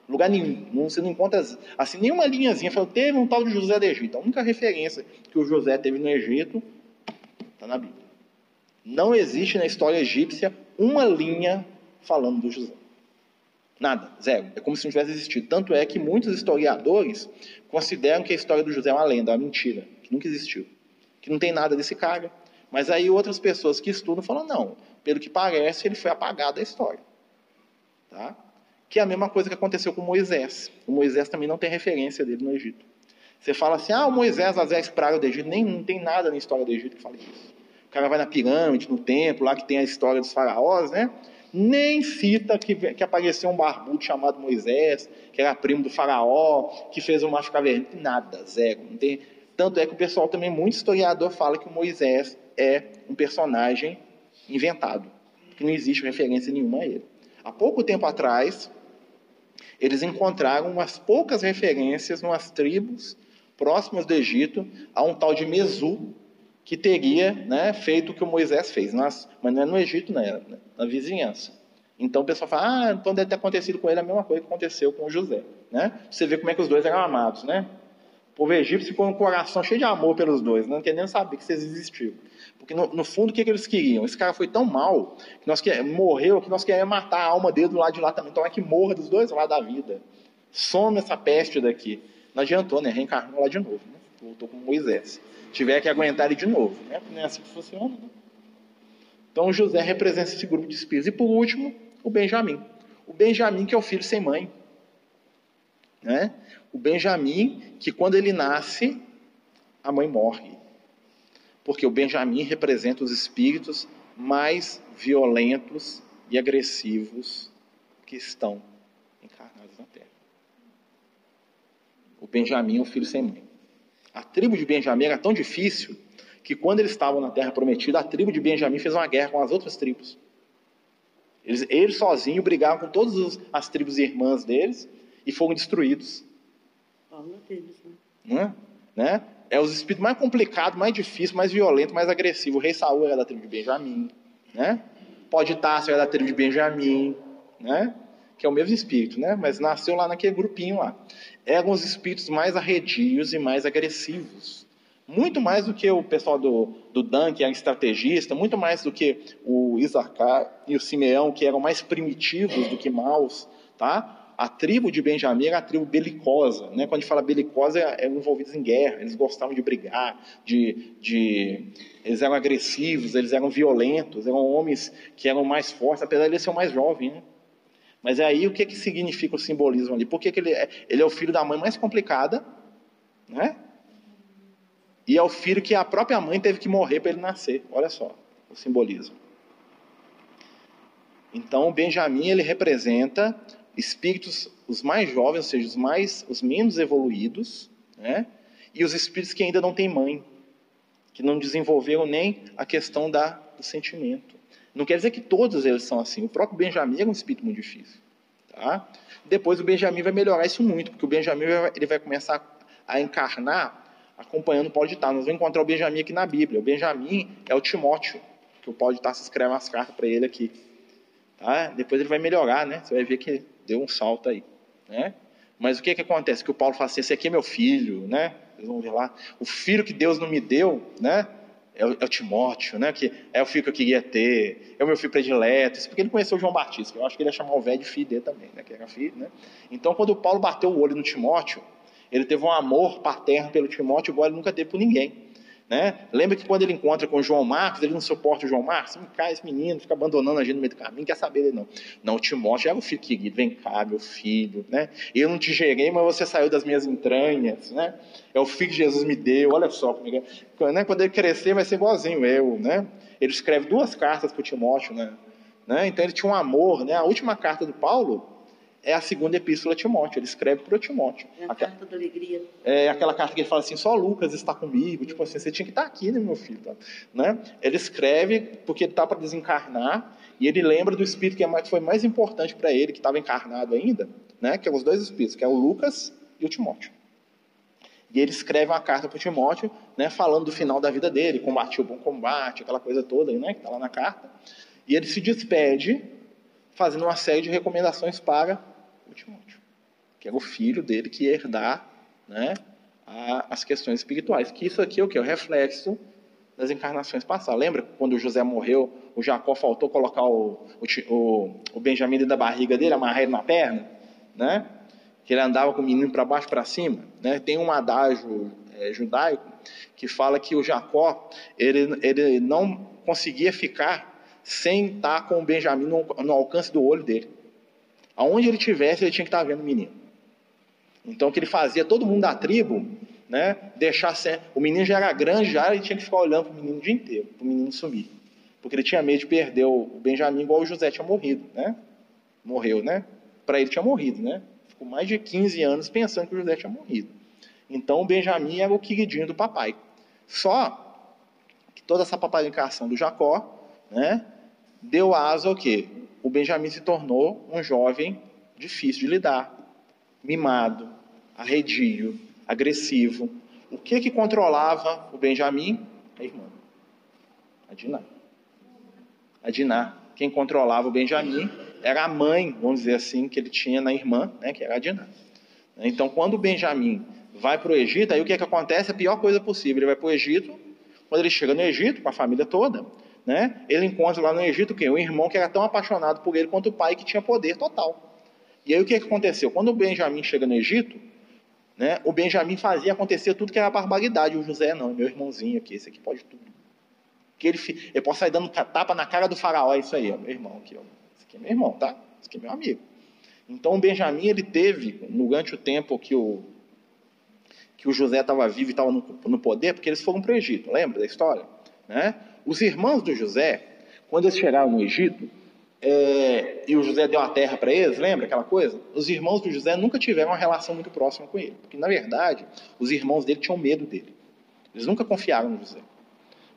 Lugar nenhum. Você não encontra assim, nenhuma linhazinha falando, teve um tal de José do Egito. A única referência que o José teve no Egito está na Bíblia. Não existe na história egípcia uma linha falando do José. Nada, zero. É como se não tivesse existido. Tanto é que muitos historiadores consideram que a história do José é uma lenda, uma mentira, que nunca existiu. Que não tem nada desse cara. Mas aí outras pessoas que estudam falam, não, pelo que parece, ele foi apagado da história. Tá? Que é a mesma coisa que aconteceu com Moisés. O Moisés também não tem referência dele no Egito. Você fala assim, ah, o Moisés, as dez pragas do Egito, nem, não tem nada na história do Egito que fale isso cara vai na pirâmide, no templo, lá que tem a história dos faraós, né? Nem cita que, que apareceu um barbudo chamado Moisés, que era primo do faraó, que fez o macho caverna. Nada, zero. Tem... Tanto é que o pessoal também, muito historiador, fala que o Moisés é um personagem inventado, que não existe referência nenhuma a ele. Há pouco tempo atrás, eles encontraram umas poucas referências umas tribos próximas do Egito a um tal de Mesu, que teria né, feito o que o Moisés fez, mas não é no Egito, né, na vizinhança. Então o pessoal fala, ah, então deve ter acontecido com ele a mesma coisa que aconteceu com José. Né? Você vê como é que os dois eram amados, né? O povo egípcio ficou com o coração cheio de amor pelos dois, não querendo saber que vocês existiam. Porque no, no fundo o que, que, eles queriam? Esse cara foi tão mal, que nós que, morreu, que nós queríamos matar a alma dele do lado de lá também. Então é que morra dos dois lados da vida. Some essa peste daqui. Não adiantou, né? Reencarnou lá de novo. Né? Voltou com Moisés tiver que aguentar ele de novo. Né? Não é assim que funciona. Né? Então José representa esse grupo de espíritos. E por último, o Benjamim. O Benjamim que é o filho sem mãe. Né? O Benjamim que quando ele nasce, a mãe morre. Porque o Benjamim representa os espíritos mais violentos e agressivos que estão encarnados na Terra. O Benjamim é o filho sem mãe. A tribo de Benjamim era tão difícil que quando eles estavam na terra prometida, a tribo de Benjamim fez uma guerra com as outras tribos. Eles, eles sozinhos brigavam com todas as tribos irmãs deles e foram destruídos.
Fala deles, né?
Não é? né? É os espíritos mais complicados, mais difíceis, mais violentos, mais agressivos. O rei Saul era da tribo de Benjamim, né? Pode Tarso era da tribo de Benjamim, né? Que é o mesmo espírito, né? Mas nasceu lá naquele grupinho lá eram os espíritos mais arredios e mais agressivos. Muito mais do que o pessoal do, do Dan, que era estrategista, muito mais do que o Isacar e o Simeão, que eram mais primitivos do que maus. Tá? A tribo de Benjamim era a tribo belicosa. Né? Quando a gente fala belicosa, eram envolvidos em guerra, eles gostavam de brigar, de, de... eles eram agressivos, eles eram violentos, eram homens que eram mais fortes, apesar de eles serem mais jovens. Né? Mas é aí o que, que significa o simbolismo ali? Por que, que ele, é, ele é o filho da mãe mais complicada, né? E é o filho que a própria mãe teve que morrer para ele nascer. Olha só o simbolismo. Então, Benjamim ele representa espíritos os mais jovens, ou seja, os mais os menos evoluídos, né? E os espíritos que ainda não têm mãe, que não desenvolveram nem a questão da, do sentimento. Não quer dizer que todos eles são assim. O próprio Benjamin é um espírito muito difícil. Tá? Depois o Benjamin vai melhorar isso muito, porque o Benjamin ele vai começar a encarnar acompanhando o Paulo de Tarso. Nós vamos encontrar o Benjamin aqui na Bíblia. O Benjamin é o Timóteo, que o Paulo de Tarso escreve umas cartas para ele aqui. Tá? Depois ele vai melhorar, né? Você vai ver que deu um salto aí. Né? Mas o que, que acontece? Que o Paulo fala assim, esse aqui é meu filho, né? Vocês vão ver lá. O filho que Deus não me deu, né? é o, é o, Timóteo, né? Que é o filho que eu queria ter, é o meu filho predileto. Isso porque ele conheceu o João Batista, eu acho que ele ia chamar o velho de filho dele também, né? Que era filho, né? Então, quando o Paulo bateu o olho no Timóteo, ele teve um amor paterno pelo Timóteo igual ele nunca teve por ninguém. Né? Lembra que quando ele encontra com o João Marcos, ele não suporta o João Marcos? Não cai esse menino, fica abandonando a gente no meio do caminho, não quer saber dele não. Não, Timóteo era o filho querido, vem cá, meu filho. Né? Eu não te gerei, mas você saiu das minhas entranhas. Né? É o filho que Jesus me deu, olha só comigo. Né? Quando ele crescer, vai ser igualzinho eu. Né? Ele escreve duas cartas para o Timóteo. Né? Né? Então ele tinha um amor. Né? A última carta do Paulo é a segunda epístola a Timóteo. Ele escreve para o Timóteo.
É a Aquela, carta da alegria.
É aquela carta que ele fala assim: só Lucas está comigo. Tipo assim, você tinha que estar aqui, né, meu filho? Tá? Né? Ele escreve porque ele está para desencarnar e ele lembra do espírito que é foi mais importante para ele, que estava encarnado ainda, né? que é os dois espíritos, que é o Lucas e o Timóteo. E ele escreve uma carta para Timóteo, né, falando do final da vida dele, combatiu o bom combate, aquela coisa toda, né, que está lá na carta. E ele se despede, fazendo uma série de recomendações para o Timóteo, que era o filho dele que ia herdar né, a, as questões espirituais. Que isso aqui é o que? O reflexo das encarnações passadas. Lembra quando o José morreu, o Jacó faltou colocar o, o, o Benjamim dentro da barriga dele, amarrar ele na perna? Né? Que ele andava com o menino para baixo para cima. Né? Tem um adágio é, judaico que fala que o Jacó ele, ele não conseguia ficar sem estar com o Benjamim no, no alcance do olho dele. Aonde ele tivesse, ele tinha que estar vendo o menino. Então, o que ele fazia, todo mundo da tribo, né, deixar. O menino já era grande, já ele tinha que ficar olhando para o menino o dia inteiro, para o menino sumir. Porque ele tinha medo de perder o Benjamim, igual o José tinha morrido, né? Morreu, né? Para ele tinha morrido, né? Ficou mais de 15 anos pensando que o José tinha morrido. Então, o Benjamim era o queridinho do papai. Só que toda essa paparicação do Jacó, né? Deu asa ao quê? O Benjamin se tornou um jovem difícil de lidar, mimado, arredio, agressivo. O que que controlava o Benjamin? A irmã, a Diná. A Diná. Quem controlava o Benjamin era a mãe, vamos dizer assim, que ele tinha na irmã, né, que era a Diná. Então, quando o Benjamin vai para o Egito, aí o que, que acontece? A pior coisa possível. Ele vai para o Egito, quando ele chega no Egito, com a família toda, né, ele encontra lá no Egito quem? Um irmão que era tão apaixonado por ele quanto o pai que tinha poder total. E aí o que, aconteceu? Quando o Benjamim chega no Egito, né, o Benjamim fazia acontecer tudo que era barbaridade. O José não, meu irmãozinho aqui, esse aqui pode tudo. Que ele, ele pode sair dando tapa na cara do faraó, é isso aí, ó, meu irmão aqui, ó. Esse aqui é meu irmão, tá? Esse aqui é meu amigo. Então o Benjamim ele teve, durante o tempo que o, que o José estava vivo e estava no, no poder, porque eles foram para o Egito, lembra da história? Né? Os irmãos do José, quando eles chegaram no Egito, é, e o José deu a terra para eles, lembra aquela coisa? Os irmãos do José nunca tiveram uma relação muito próxima com ele, porque na verdade os irmãos dele tinham medo dele. Eles nunca confiaram no José.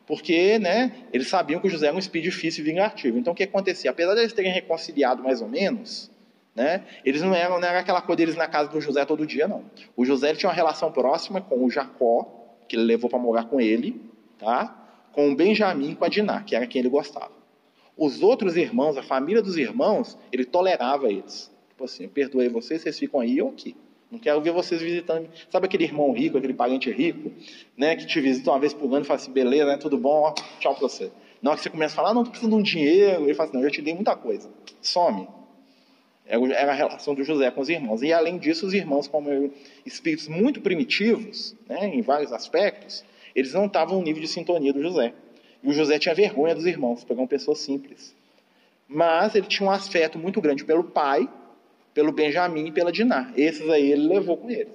Porque né, eles sabiam que o José era um espírito difícil e vingativo. Então o que acontecia? Apesar de eles terem reconciliado mais ou menos, né, eles não eram, não era aquela coisa deles na casa do José todo dia, não. O José tinha uma relação próxima com o Jacó, que ele levou para morar com ele, tá? Com o Benjamim e com a Diná, que era quem ele gostava. Os outros irmãos, a família dos irmãos, ele tolerava eles. Tipo assim, eu perdoei vocês, vocês ficam aí ou aqui. Não quero ver vocês visitando. Sabe aquele irmão rico, aquele parente rico, né, que te visita uma vez por ano e fala assim, beleza, né, tudo bom, ó, tchau pra você. Na hora que você começa a falar, ah, não, tô precisando de um dinheiro, ele fala assim, não, eu já te dei muita coisa, some. Era a relação do José com os irmãos. E além disso, os irmãos, como espíritos muito primitivos, né, em vários aspectos, eles não estavam no nível de sintonia do José. E o José tinha vergonha dos irmãos, porque eram pessoas simples. Mas ele tinha um afeto muito grande pelo pai, pelo Benjamim e pela Diná. Esses aí ele levou com ele.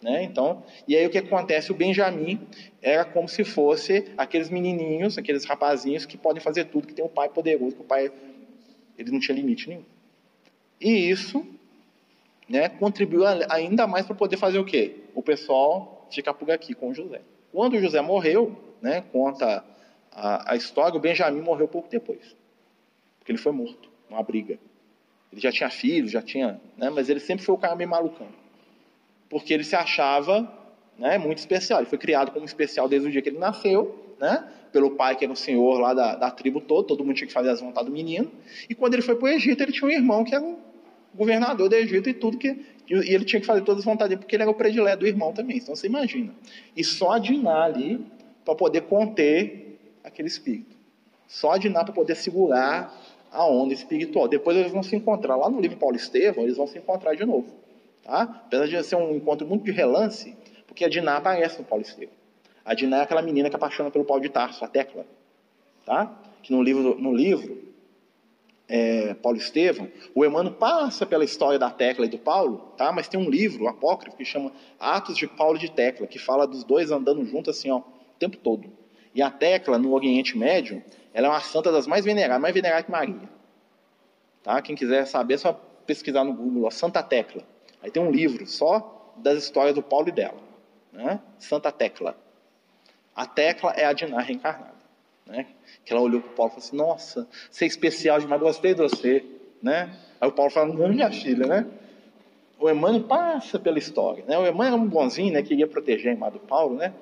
Né? Então, e aí o que acontece? O Benjamim era como se fosse aqueles menininhos, aqueles rapazinhos que podem fazer tudo, que tem um pai poderoso, que o pai ele não tinha limite nenhum. E isso né, contribuiu ainda mais para poder fazer o quê? O pessoal ficar por aqui com o José. Quando José morreu, né, conta a, a história, o Benjamim morreu pouco depois. Porque ele foi morto numa briga. Ele já tinha filhos, já tinha. Né, mas ele sempre foi o cara meio malucão. Porque ele se achava né, muito especial. Ele foi criado como especial desde o dia que ele nasceu, né, pelo pai que era o senhor lá da, da tribo toda, todo mundo tinha que fazer as vontades do menino. E quando ele foi para o Egito, ele tinha um irmão que era o governador do Egito e tudo que e ele tinha que fazer todas as vontades porque ele era o predileto do irmão também. Então você imagina. E só a Diná ali, para poder conter aquele espírito. Só a Diná para poder segurar a onda espiritual. Depois eles vão se encontrar. Lá no livro Paulo Estevão, eles vão se encontrar de novo. Tá? Apesar de ser um encontro muito de relance, porque a Diná aparece no Paulo Estevão. A Diná é aquela menina que apaixona pelo Paulo de Tarso, a Tecla. Tá? Que no livro, no livro é, Paulo Estevam, o Emmanuel passa pela história da Tecla e do Paulo, tá? mas tem um livro, apócrifo, que chama Atos de Paulo e de Tecla, que fala dos dois andando juntos assim, ó, o tempo todo. E a Tecla, no Oriente Médio, ela é uma santa das mais veneradas, mais venerada que Maria. Tá? Quem quiser saber, é só pesquisar no Google, ó, Santa Tecla. Aí tem um livro só das histórias do Paulo e dela. Né? Santa Tecla. A Tecla é a Diná reencarnada. Né? Que ela olhou para o Paulo e falou assim: Nossa, você é especial demais, gostei de você. Né? Aí o Paulo falou: Não, minha filha, né? O Emmanuel passa pela história. Né? O Emmanuel era um bonzinho, né? Queria proteger a irmã do Paulo, né?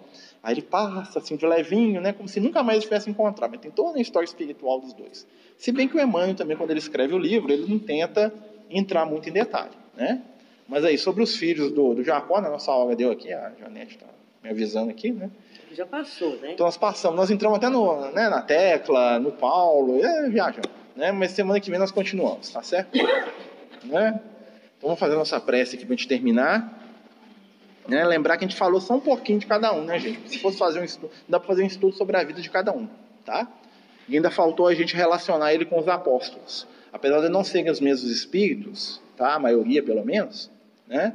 Aí ele passa assim de levinho, né? Como se nunca mais tivesse encontrado. Mas tem toda a história espiritual dos dois. Se bem que o Emmanuel também, quando ele escreve o livro, ele não tenta entrar muito em detalhe, né? Mas aí, sobre os filhos do, do Jacó, na nossa aula deu aqui, a Janete está me avisando aqui, né?
Já passou, né?
Então nós passamos, nós entramos até no, né, na Tecla, no Paulo, é, viajamos, né? Mas semana que vem nós continuamos, tá certo? Né? Então vamos fazer a nossa prece aqui para a gente terminar. Né? Lembrar que a gente falou só um pouquinho de cada um, né, gente? Se fosse fazer um estudo, dá para fazer um estudo sobre a vida de cada um, tá? E ainda faltou a gente relacionar ele com os apóstolos. Apesar de não serem os mesmos espíritos, tá? A maioria, pelo menos, né?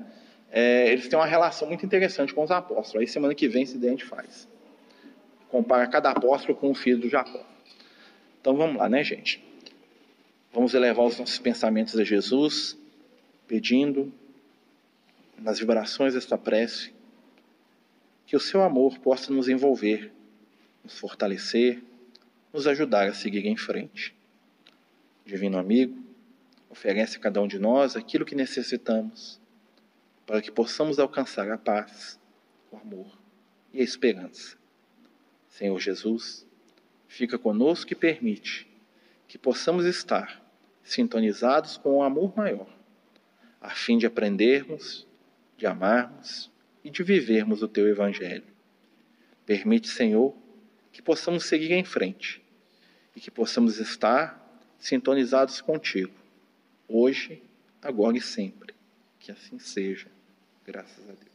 É, eles têm uma relação muito interessante com os apóstolos. Aí semana que vem, se der, a gente faz. Compara cada apóstolo com o filho do Jacó. Então vamos lá, né, gente? Vamos elevar os nossos pensamentos a Jesus, pedindo, nas vibrações desta prece, que o seu amor possa nos envolver, nos fortalecer, nos ajudar a seguir em frente. Divino amigo, oferece a cada um de nós aquilo que necessitamos para que possamos alcançar a paz, o amor e a esperança. Senhor Jesus, fica conosco e permite que possamos estar sintonizados com o amor maior, a fim de aprendermos, de amarmos e de vivermos o teu Evangelho. Permite, Senhor, que possamos seguir em frente e que possamos estar sintonizados contigo, hoje, agora e sempre. Que assim seja. Graças a Deus.